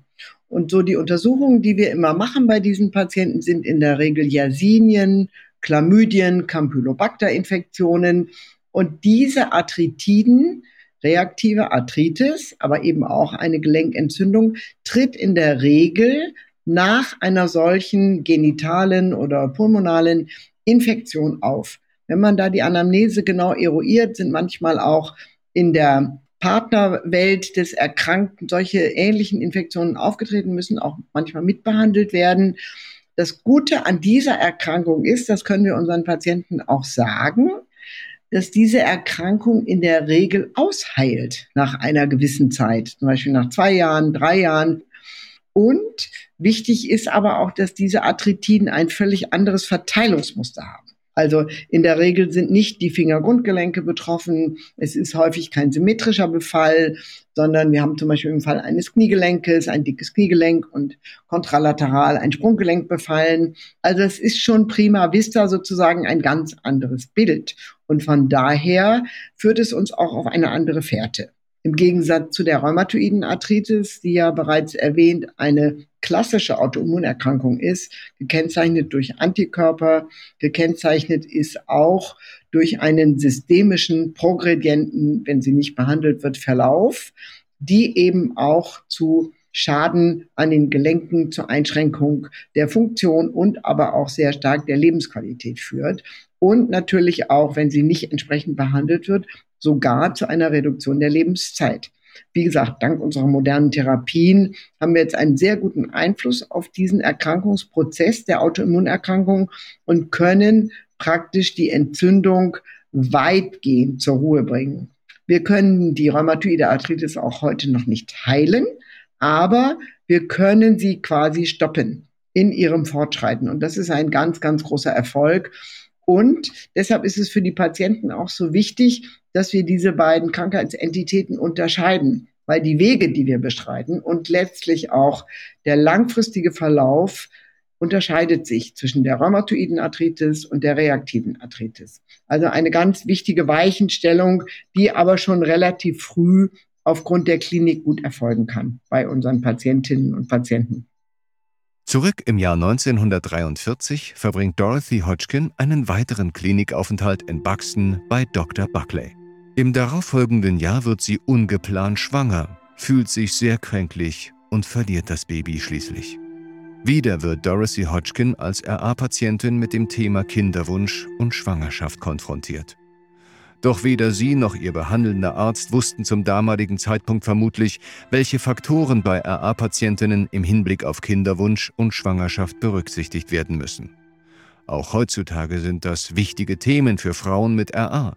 Und so die Untersuchungen, die wir immer machen bei diesen Patienten, sind in der Regel Yersinien, Chlamydien, Campylobacter-Infektionen. Und diese Arthritiden, reaktive Arthritis, aber eben auch eine Gelenkentzündung, tritt in der Regel nach einer solchen genitalen oder pulmonalen Infektion auf. Wenn man da die Anamnese genau eruiert, sind manchmal auch in der Partnerwelt des Erkrankten solche ähnlichen Infektionen aufgetreten, müssen auch manchmal mitbehandelt werden. Das Gute an dieser Erkrankung ist, das können wir unseren Patienten auch sagen, dass diese Erkrankung in der Regel ausheilt nach einer gewissen Zeit, zum Beispiel nach zwei Jahren, drei Jahren. Und wichtig ist aber auch, dass diese Arthritiden ein völlig anderes Verteilungsmuster haben. Also in der Regel sind nicht die Fingergrundgelenke betroffen. Es ist häufig kein symmetrischer Befall, sondern wir haben zum Beispiel im Fall eines Kniegelenkes ein dickes Kniegelenk und kontralateral ein Sprunggelenk befallen. Also es ist schon prima vista sozusagen ein ganz anderes Bild. Und von daher führt es uns auch auf eine andere Fährte. Im Gegensatz zu der rheumatoiden Arthritis, die ja bereits erwähnt eine klassische Autoimmunerkrankung ist, gekennzeichnet durch Antikörper, gekennzeichnet ist auch durch einen systemischen progredienten, wenn sie nicht behandelt wird, Verlauf, die eben auch zu Schaden an den Gelenken, zur Einschränkung der Funktion und aber auch sehr stark der Lebensqualität führt. Und natürlich auch, wenn sie nicht entsprechend behandelt wird, sogar zu einer Reduktion der Lebenszeit. Wie gesagt, dank unserer modernen Therapien haben wir jetzt einen sehr guten Einfluss auf diesen Erkrankungsprozess der Autoimmunerkrankung und können praktisch die Entzündung weitgehend zur Ruhe bringen. Wir können die rheumatoide Arthritis auch heute noch nicht heilen, aber wir können sie quasi stoppen in ihrem Fortschreiten. Und das ist ein ganz, ganz großer Erfolg. Und deshalb ist es für die Patienten auch so wichtig, dass wir diese beiden Krankheitsentitäten unterscheiden, weil die Wege, die wir beschreiten und letztlich auch der langfristige Verlauf unterscheidet sich zwischen der rheumatoiden Arthritis und der reaktiven Arthritis. Also eine ganz wichtige Weichenstellung, die aber schon relativ früh aufgrund der Klinik gut erfolgen kann bei unseren Patientinnen und Patienten. Zurück im Jahr 1943 verbringt Dorothy Hodgkin einen weiteren Klinikaufenthalt in Buxton bei Dr. Buckley. Im darauffolgenden Jahr wird sie ungeplant schwanger, fühlt sich sehr kränklich und verliert das Baby schließlich. Wieder wird Dorothy Hodgkin als RA-Patientin mit dem Thema Kinderwunsch und Schwangerschaft konfrontiert. Doch weder sie noch ihr behandelnder Arzt wussten zum damaligen Zeitpunkt vermutlich, welche Faktoren bei RA-Patientinnen im Hinblick auf Kinderwunsch und Schwangerschaft berücksichtigt werden müssen. Auch heutzutage sind das wichtige Themen für Frauen mit RA.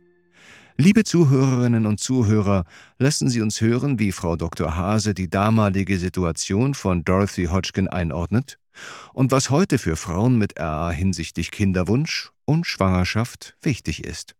Liebe Zuhörerinnen und Zuhörer, lassen Sie uns hören, wie Frau Dr. Hase die damalige Situation von Dorothy Hodgkin einordnet und was heute für Frauen mit RA hinsichtlich Kinderwunsch und Schwangerschaft wichtig ist.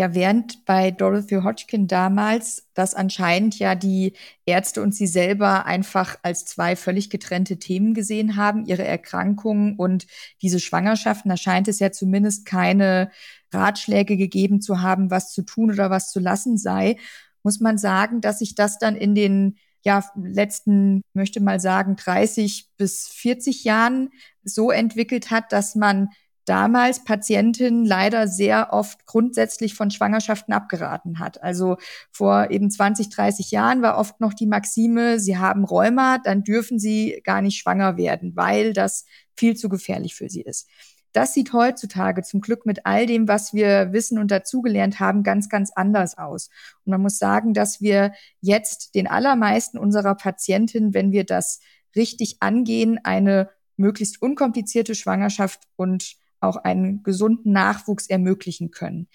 Ja, während bei Dorothy Hodgkin damals das anscheinend ja die Ärzte und sie selber einfach als zwei völlig getrennte Themen gesehen haben, ihre Erkrankungen und diese Schwangerschaften, da scheint es ja zumindest keine Ratschläge gegeben zu haben, was zu tun oder was zu lassen sei, muss man sagen, dass sich das dann in den ja, letzten, möchte mal sagen, 30 bis 40 Jahren so entwickelt hat, dass man damals Patientinnen leider sehr oft grundsätzlich von Schwangerschaften abgeraten hat. Also vor eben 20, 30 Jahren war oft noch die Maxime, sie haben Rheuma, dann dürfen sie gar nicht schwanger werden, weil das viel zu gefährlich für sie ist. Das sieht heutzutage zum Glück mit all dem, was wir wissen und dazugelernt haben, ganz, ganz anders aus. Und man muss sagen, dass wir jetzt den allermeisten unserer Patientinnen, wenn wir das richtig angehen, eine möglichst unkomplizierte Schwangerschaft und auch einen gesunden Nachwuchs ermöglichen können.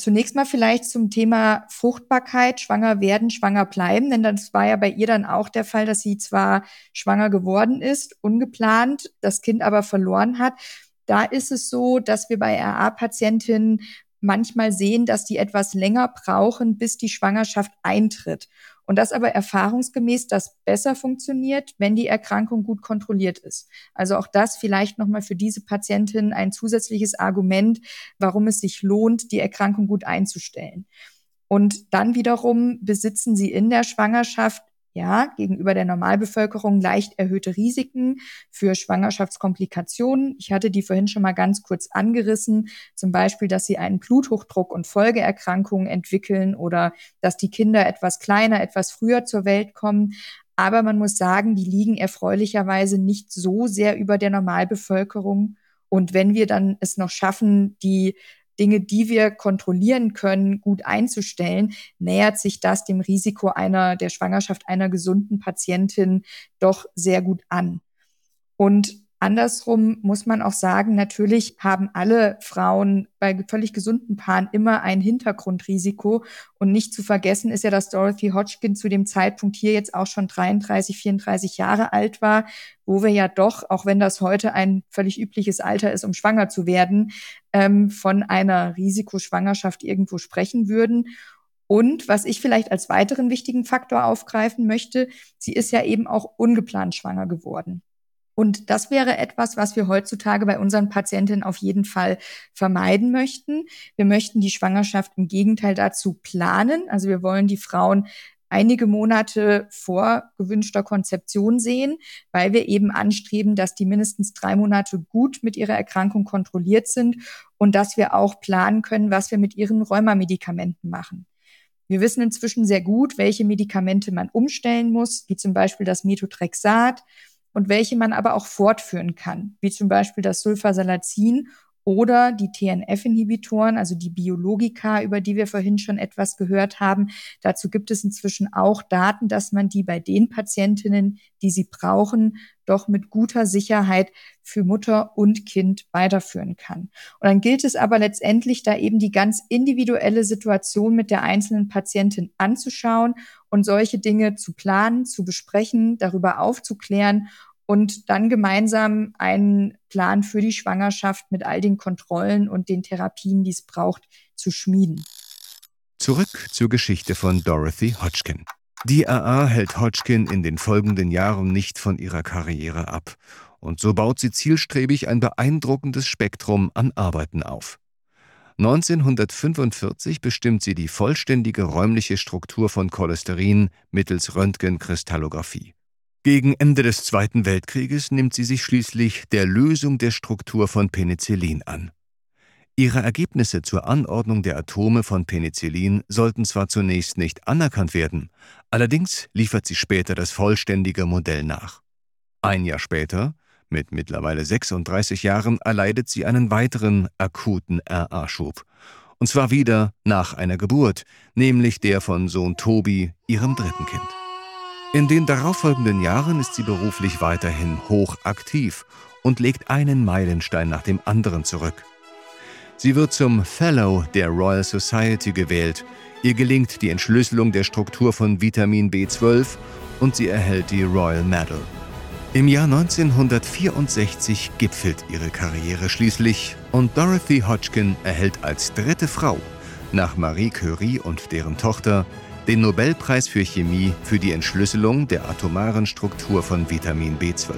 Zunächst mal vielleicht zum Thema Fruchtbarkeit, schwanger werden, schwanger bleiben, denn das war ja bei ihr dann auch der Fall, dass sie zwar schwanger geworden ist, ungeplant, das Kind aber verloren hat. Da ist es so, dass wir bei RA-Patientinnen manchmal sehen, dass die etwas länger brauchen, bis die Schwangerschaft eintritt. Und das aber erfahrungsgemäß das besser funktioniert, wenn die Erkrankung gut kontrolliert ist. Also auch das vielleicht nochmal für diese Patientin ein zusätzliches Argument, warum es sich lohnt, die Erkrankung gut einzustellen. Und dann wiederum besitzen sie in der Schwangerschaft ja, gegenüber der Normalbevölkerung leicht erhöhte Risiken für Schwangerschaftskomplikationen. Ich hatte die vorhin schon mal ganz kurz angerissen. Zum Beispiel, dass sie einen Bluthochdruck und Folgeerkrankungen entwickeln oder dass die Kinder etwas kleiner, etwas früher zur Welt kommen. Aber man muss sagen, die liegen erfreulicherweise nicht so sehr über der Normalbevölkerung. Und wenn wir dann es noch schaffen, die Dinge, die wir kontrollieren können, gut einzustellen, nähert sich das dem Risiko einer der Schwangerschaft einer gesunden Patientin doch sehr gut an. Und Andersrum muss man auch sagen, natürlich haben alle Frauen bei völlig gesunden Paaren immer ein Hintergrundrisiko. Und nicht zu vergessen ist ja, dass Dorothy Hodgkin zu dem Zeitpunkt hier jetzt auch schon 33, 34 Jahre alt war, wo wir ja doch, auch wenn das heute ein völlig übliches Alter ist, um schwanger zu werden, ähm, von einer Risikoschwangerschaft irgendwo sprechen würden. Und was ich vielleicht als weiteren wichtigen Faktor aufgreifen möchte, sie ist ja eben auch ungeplant schwanger geworden. Und das wäre etwas, was wir heutzutage bei unseren Patientinnen auf jeden Fall vermeiden möchten. Wir möchten die Schwangerschaft im Gegenteil dazu planen. Also wir wollen die Frauen einige Monate vor gewünschter Konzeption sehen, weil wir eben anstreben, dass die mindestens drei Monate gut mit ihrer Erkrankung kontrolliert sind und dass wir auch planen können, was wir mit ihren Rheumamedikamenten machen. Wir wissen inzwischen sehr gut, welche Medikamente man umstellen muss, wie zum Beispiel das Methotrexat und welche man aber auch fortführen kann, wie zum Beispiel das Sulfasalazin oder die TNF-Inhibitoren, also die Biologika, über die wir vorhin schon etwas gehört haben. Dazu gibt es inzwischen auch Daten, dass man die bei den Patientinnen, die sie brauchen, doch mit guter Sicherheit für Mutter und Kind weiterführen kann. Und dann gilt es aber letztendlich, da eben die ganz individuelle Situation mit der einzelnen Patientin anzuschauen und solche Dinge zu planen, zu besprechen, darüber aufzuklären und dann gemeinsam einen Plan für die Schwangerschaft mit all den Kontrollen und den Therapien, die es braucht, zu schmieden. Zurück zur Geschichte von Dorothy Hodgkin. Die RA hält Hodgkin in den folgenden Jahren nicht von ihrer Karriere ab, und so baut sie zielstrebig ein beeindruckendes Spektrum an Arbeiten auf. 1945 bestimmt sie die vollständige räumliche Struktur von Cholesterin mittels Röntgenkristallographie. Gegen Ende des Zweiten Weltkrieges nimmt sie sich schließlich der Lösung der Struktur von Penicillin an. Ihre Ergebnisse zur Anordnung der Atome von Penicillin sollten zwar zunächst nicht anerkannt werden, allerdings liefert sie später das vollständige Modell nach. Ein Jahr später, mit mittlerweile 36 Jahren, erleidet sie einen weiteren akuten RA-Schub. Und zwar wieder nach einer Geburt, nämlich der von Sohn Tobi, ihrem dritten Kind. In den darauffolgenden Jahren ist sie beruflich weiterhin hoch aktiv und legt einen Meilenstein nach dem anderen zurück. Sie wird zum Fellow der Royal Society gewählt, ihr gelingt die Entschlüsselung der Struktur von Vitamin B12 und sie erhält die Royal Medal. Im Jahr 1964 gipfelt ihre Karriere schließlich und Dorothy Hodgkin erhält als dritte Frau nach Marie Curie und deren Tochter den Nobelpreis für Chemie für die Entschlüsselung der atomaren Struktur von Vitamin B12.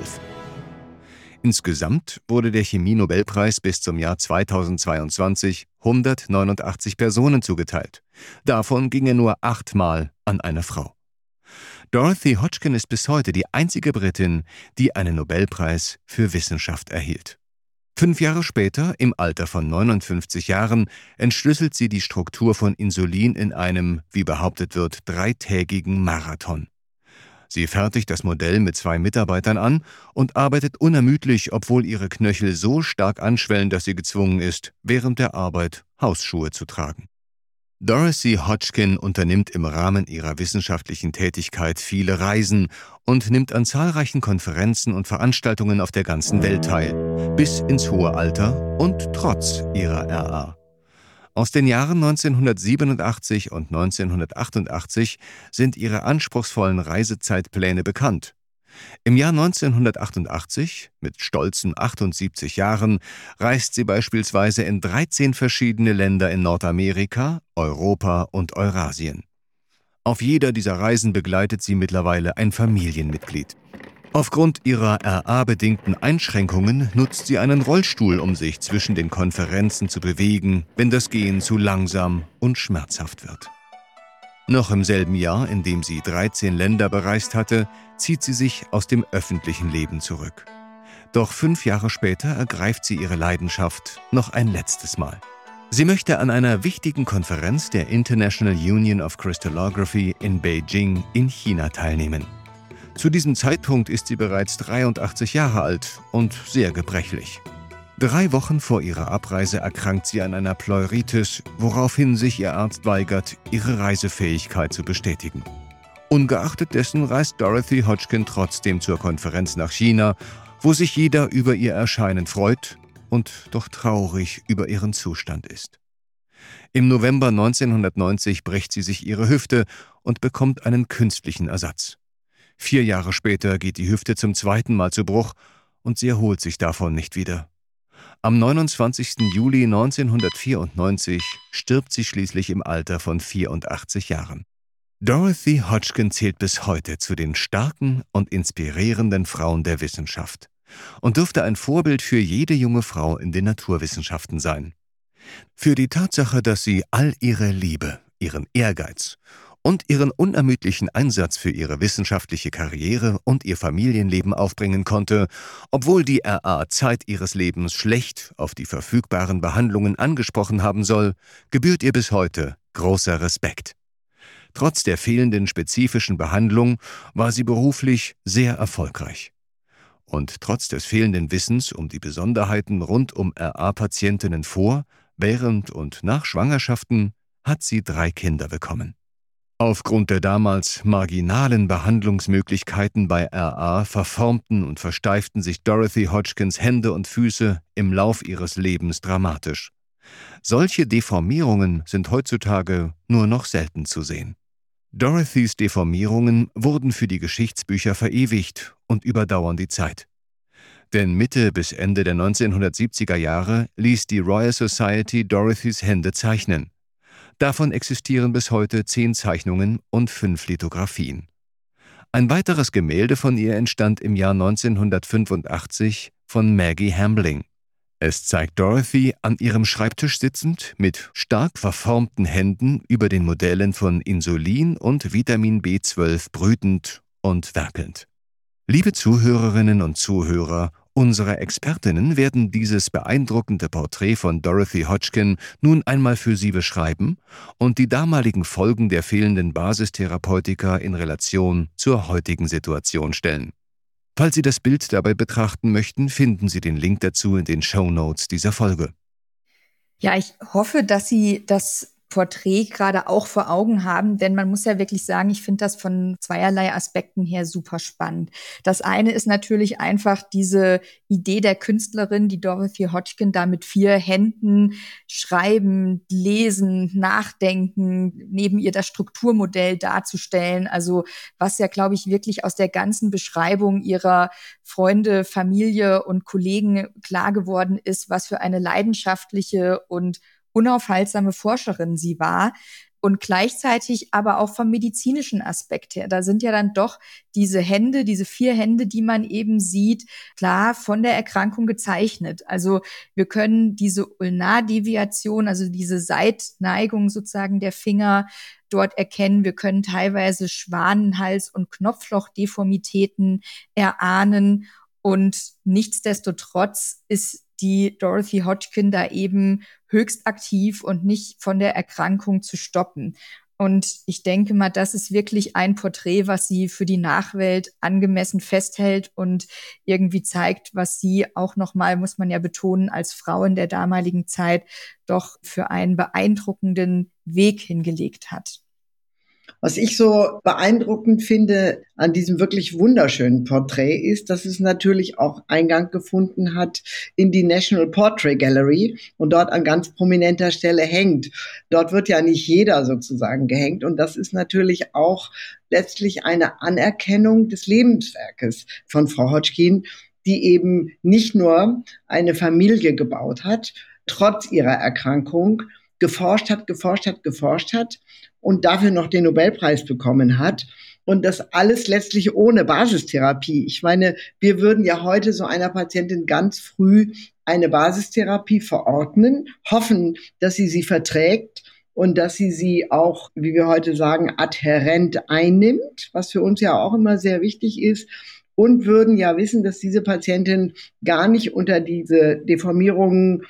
Insgesamt wurde der Chemie-Nobelpreis bis zum Jahr 2022 189 Personen zugeteilt. Davon ging er nur achtmal an eine Frau. Dorothy Hodgkin ist bis heute die einzige Britin, die einen Nobelpreis für Wissenschaft erhielt. Fünf Jahre später, im Alter von 59 Jahren, entschlüsselt sie die Struktur von Insulin in einem, wie behauptet wird, dreitägigen Marathon. Sie fertigt das Modell mit zwei Mitarbeitern an und arbeitet unermüdlich, obwohl ihre Knöchel so stark anschwellen, dass sie gezwungen ist, während der Arbeit Hausschuhe zu tragen. Dorothy Hodgkin unternimmt im Rahmen ihrer wissenschaftlichen Tätigkeit viele Reisen und nimmt an zahlreichen Konferenzen und Veranstaltungen auf der ganzen Welt teil, bis ins hohe Alter und trotz ihrer RA. Aus den Jahren 1987 und 1988 sind ihre anspruchsvollen Reisezeitpläne bekannt. Im Jahr 1988, mit stolzen 78 Jahren, reist sie beispielsweise in 13 verschiedene Länder in Nordamerika, Europa und Eurasien. Auf jeder dieser Reisen begleitet sie mittlerweile ein Familienmitglied. Aufgrund ihrer RA-bedingten Einschränkungen nutzt sie einen Rollstuhl, um sich zwischen den Konferenzen zu bewegen, wenn das Gehen zu langsam und schmerzhaft wird. Noch im selben Jahr, in dem sie 13 Länder bereist hatte, zieht sie sich aus dem öffentlichen Leben zurück. Doch fünf Jahre später ergreift sie ihre Leidenschaft noch ein letztes Mal. Sie möchte an einer wichtigen Konferenz der International Union of Crystallography in Beijing in China teilnehmen. Zu diesem Zeitpunkt ist sie bereits 83 Jahre alt und sehr gebrechlich. Drei Wochen vor ihrer Abreise erkrankt sie an einer Pleuritis, woraufhin sich ihr Arzt weigert, ihre Reisefähigkeit zu bestätigen. Ungeachtet dessen reist Dorothy Hodgkin trotzdem zur Konferenz nach China, wo sich jeder über ihr Erscheinen freut und doch traurig über ihren Zustand ist. Im November 1990 bricht sie sich ihre Hüfte und bekommt einen künstlichen Ersatz. Vier Jahre später geht die Hüfte zum zweiten Mal zu Bruch und sie erholt sich davon nicht wieder. Am 29. Juli 1994 stirbt sie schließlich im Alter von 84 Jahren. Dorothy Hodgkin zählt bis heute zu den starken und inspirierenden Frauen der Wissenschaft und dürfte ein Vorbild für jede junge Frau in den Naturwissenschaften sein. Für die Tatsache, dass sie all ihre Liebe, ihren Ehrgeiz und ihren unermüdlichen Einsatz für ihre wissenschaftliche Karriere und ihr Familienleben aufbringen konnte, obwohl die RA Zeit ihres Lebens schlecht auf die verfügbaren Behandlungen angesprochen haben soll, gebührt ihr bis heute großer Respekt. Trotz der fehlenden spezifischen Behandlung war sie beruflich sehr erfolgreich. Und trotz des fehlenden Wissens um die Besonderheiten rund um RA-Patientinnen vor, während und nach Schwangerschaften hat sie drei Kinder bekommen. Aufgrund der damals marginalen Behandlungsmöglichkeiten bei RA verformten und versteiften sich Dorothy Hodgkins Hände und Füße im Lauf ihres Lebens dramatisch. Solche Deformierungen sind heutzutage nur noch selten zu sehen. Dorothys Deformierungen wurden für die Geschichtsbücher verewigt und überdauern die Zeit. Denn Mitte bis Ende der 1970er Jahre ließ die Royal Society Dorothys Hände zeichnen. Davon existieren bis heute zehn Zeichnungen und fünf Lithografien. Ein weiteres Gemälde von ihr entstand im Jahr 1985 von Maggie Hambling. Es zeigt Dorothy an ihrem Schreibtisch sitzend, mit stark verformten Händen über den Modellen von Insulin und Vitamin B12 brütend und werkelnd. Liebe Zuhörerinnen und Zuhörer, unsere Expertinnen werden dieses beeindruckende Porträt von Dorothy Hodgkin nun einmal für Sie beschreiben und die damaligen Folgen der fehlenden Basistherapeutika in Relation zur heutigen Situation stellen. Falls Sie das Bild dabei betrachten möchten, finden Sie den Link dazu in den Show Notes dieser Folge. Ja, ich hoffe, dass Sie das Porträt gerade auch vor Augen haben, denn man muss ja wirklich sagen, ich finde das von zweierlei Aspekten her super spannend. Das eine ist natürlich einfach diese Idee der Künstlerin, die Dorothy Hodgkin da mit vier Händen schreiben, lesen, nachdenken, neben ihr das Strukturmodell darzustellen. Also was ja, glaube ich, wirklich aus der ganzen Beschreibung ihrer Freunde, Familie und Kollegen klar geworden ist, was für eine leidenschaftliche und unaufhaltsame Forscherin sie war und gleichzeitig aber auch vom medizinischen Aspekt her. Da sind ja dann doch diese Hände, diese vier Hände, die man eben sieht, klar von der Erkrankung gezeichnet. Also wir können diese Ulnardeviation, also diese Seitneigung sozusagen der Finger dort erkennen. Wir können teilweise Schwanenhals- und Knopflochdeformitäten erahnen. Und nichtsdestotrotz ist die Dorothy Hodgkin da eben höchst aktiv und nicht von der Erkrankung zu stoppen. Und ich denke mal, das ist wirklich ein Porträt, was sie für die Nachwelt angemessen festhält und irgendwie zeigt, was sie auch nochmal, muss man ja betonen, als Frau in der damaligen Zeit doch für einen beeindruckenden Weg hingelegt hat. Was ich so beeindruckend finde an diesem wirklich wunderschönen Porträt ist, dass es natürlich auch Eingang gefunden hat in die National Portrait Gallery und dort an ganz prominenter Stelle hängt. Dort wird ja nicht jeder sozusagen gehängt und das ist natürlich auch letztlich eine Anerkennung des Lebenswerkes von Frau Hodgkin, die eben nicht nur eine Familie gebaut hat, trotz ihrer Erkrankung, geforscht hat, geforscht hat, geforscht hat und dafür noch den Nobelpreis bekommen hat. Und das alles letztlich ohne Basistherapie. Ich meine, wir würden ja heute so einer Patientin ganz früh eine Basistherapie verordnen, hoffen, dass sie sie verträgt und dass sie sie auch, wie wir heute sagen, adhärent einnimmt, was für uns ja auch immer sehr wichtig ist und würden ja wissen, dass diese Patientin gar nicht unter diese Deformierungen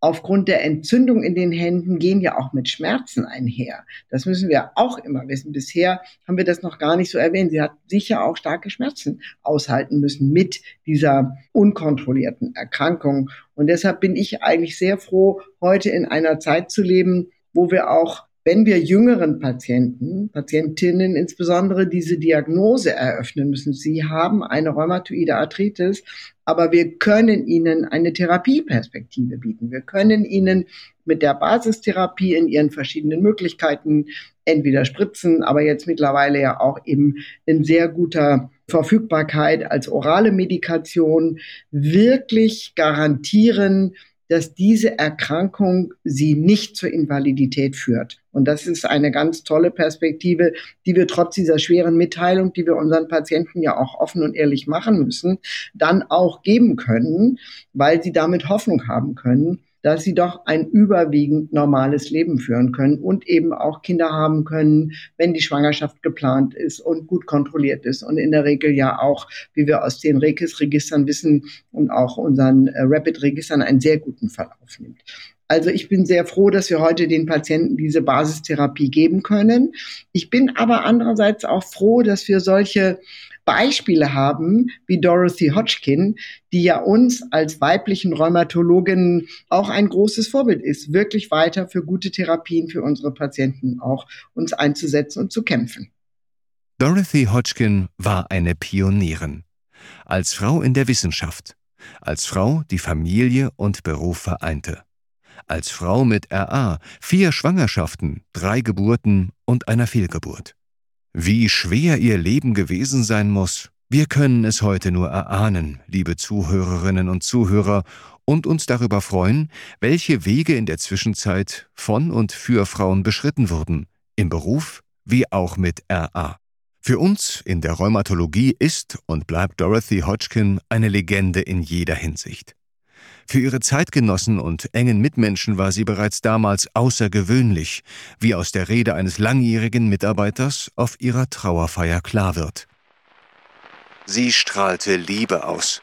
aufgrund der Entzündung in den Händen gehen ja auch mit Schmerzen einher. Das müssen wir auch immer wissen. Bisher haben wir das noch gar nicht so erwähnt. Sie hat sicher auch starke Schmerzen aushalten müssen mit dieser unkontrollierten Erkrankung. Und deshalb bin ich eigentlich sehr froh, heute in einer Zeit zu leben, wo wir auch wenn wir jüngeren Patienten, Patientinnen insbesondere diese Diagnose eröffnen müssen, sie haben eine rheumatoide Arthritis, aber wir können ihnen eine Therapieperspektive bieten. Wir können ihnen mit der Basistherapie in ihren verschiedenen Möglichkeiten entweder spritzen, aber jetzt mittlerweile ja auch eben in sehr guter Verfügbarkeit als orale Medikation wirklich garantieren, dass diese Erkrankung sie nicht zur Invalidität führt. Und das ist eine ganz tolle Perspektive, die wir trotz dieser schweren Mitteilung, die wir unseren Patienten ja auch offen und ehrlich machen müssen, dann auch geben können, weil sie damit Hoffnung haben können, dass sie doch ein überwiegend normales Leben führen können und eben auch Kinder haben können, wenn die Schwangerschaft geplant ist und gut kontrolliert ist und in der Regel ja auch, wie wir aus den Rekis-Registern wissen und auch unseren äh, Rapid-Registern einen sehr guten Verlauf nimmt. Also ich bin sehr froh, dass wir heute den Patienten diese Basistherapie geben können. Ich bin aber andererseits auch froh, dass wir solche Beispiele haben, wie Dorothy Hodgkin, die ja uns als weiblichen Rheumatologinnen auch ein großes Vorbild ist, wirklich weiter für gute Therapien für unsere Patienten auch uns einzusetzen und zu kämpfen. Dorothy Hodgkin war eine Pionierin. Als Frau in der Wissenschaft, als Frau, die Familie und Beruf vereinte. Als Frau mit RA, vier Schwangerschaften, drei Geburten und einer Fehlgeburt. Wie schwer ihr Leben gewesen sein muss, Wir können es heute nur erahnen, liebe Zuhörerinnen und Zuhörer, und uns darüber freuen, welche Wege in der Zwischenzeit von und für Frauen beschritten wurden, im Beruf wie auch mit RA. Für uns in der Rheumatologie ist und bleibt Dorothy Hodgkin eine Legende in jeder Hinsicht. Für ihre Zeitgenossen und engen Mitmenschen war sie bereits damals außergewöhnlich, wie aus der Rede eines langjährigen Mitarbeiters auf ihrer Trauerfeier klar wird. Sie strahlte Liebe aus.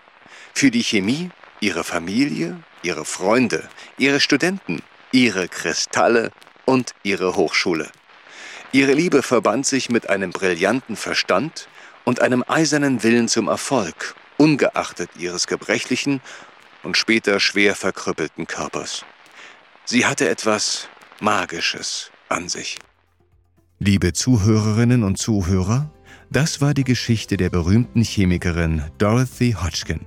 Für die Chemie, ihre Familie, ihre Freunde, ihre Studenten, ihre Kristalle und ihre Hochschule. Ihre Liebe verband sich mit einem brillanten Verstand und einem eisernen Willen zum Erfolg, ungeachtet ihres gebrechlichen und später schwer verkrüppelten Körpers. Sie hatte etwas Magisches an sich. Liebe Zuhörerinnen und Zuhörer, das war die Geschichte der berühmten Chemikerin Dorothy Hodgkin.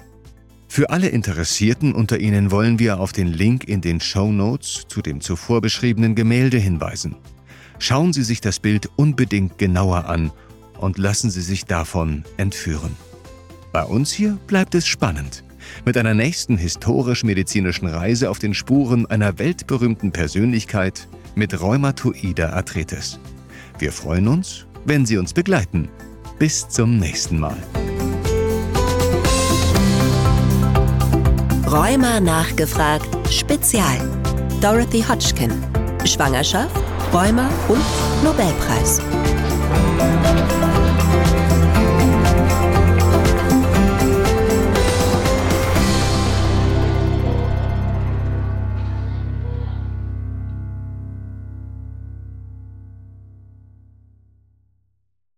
Für alle Interessierten unter Ihnen wollen wir auf den Link in den Show Notes zu dem zuvor beschriebenen Gemälde hinweisen. Schauen Sie sich das Bild unbedingt genauer an und lassen Sie sich davon entführen. Bei uns hier bleibt es spannend. Mit einer nächsten historisch-medizinischen Reise auf den Spuren einer weltberühmten Persönlichkeit mit rheumatoider Arthritis. Wir freuen uns, wenn Sie uns begleiten. Bis zum nächsten Mal. Rheuma nachgefragt Spezial. Dorothy Hodgkin. Schwangerschaft, Rheuma und Nobelpreis.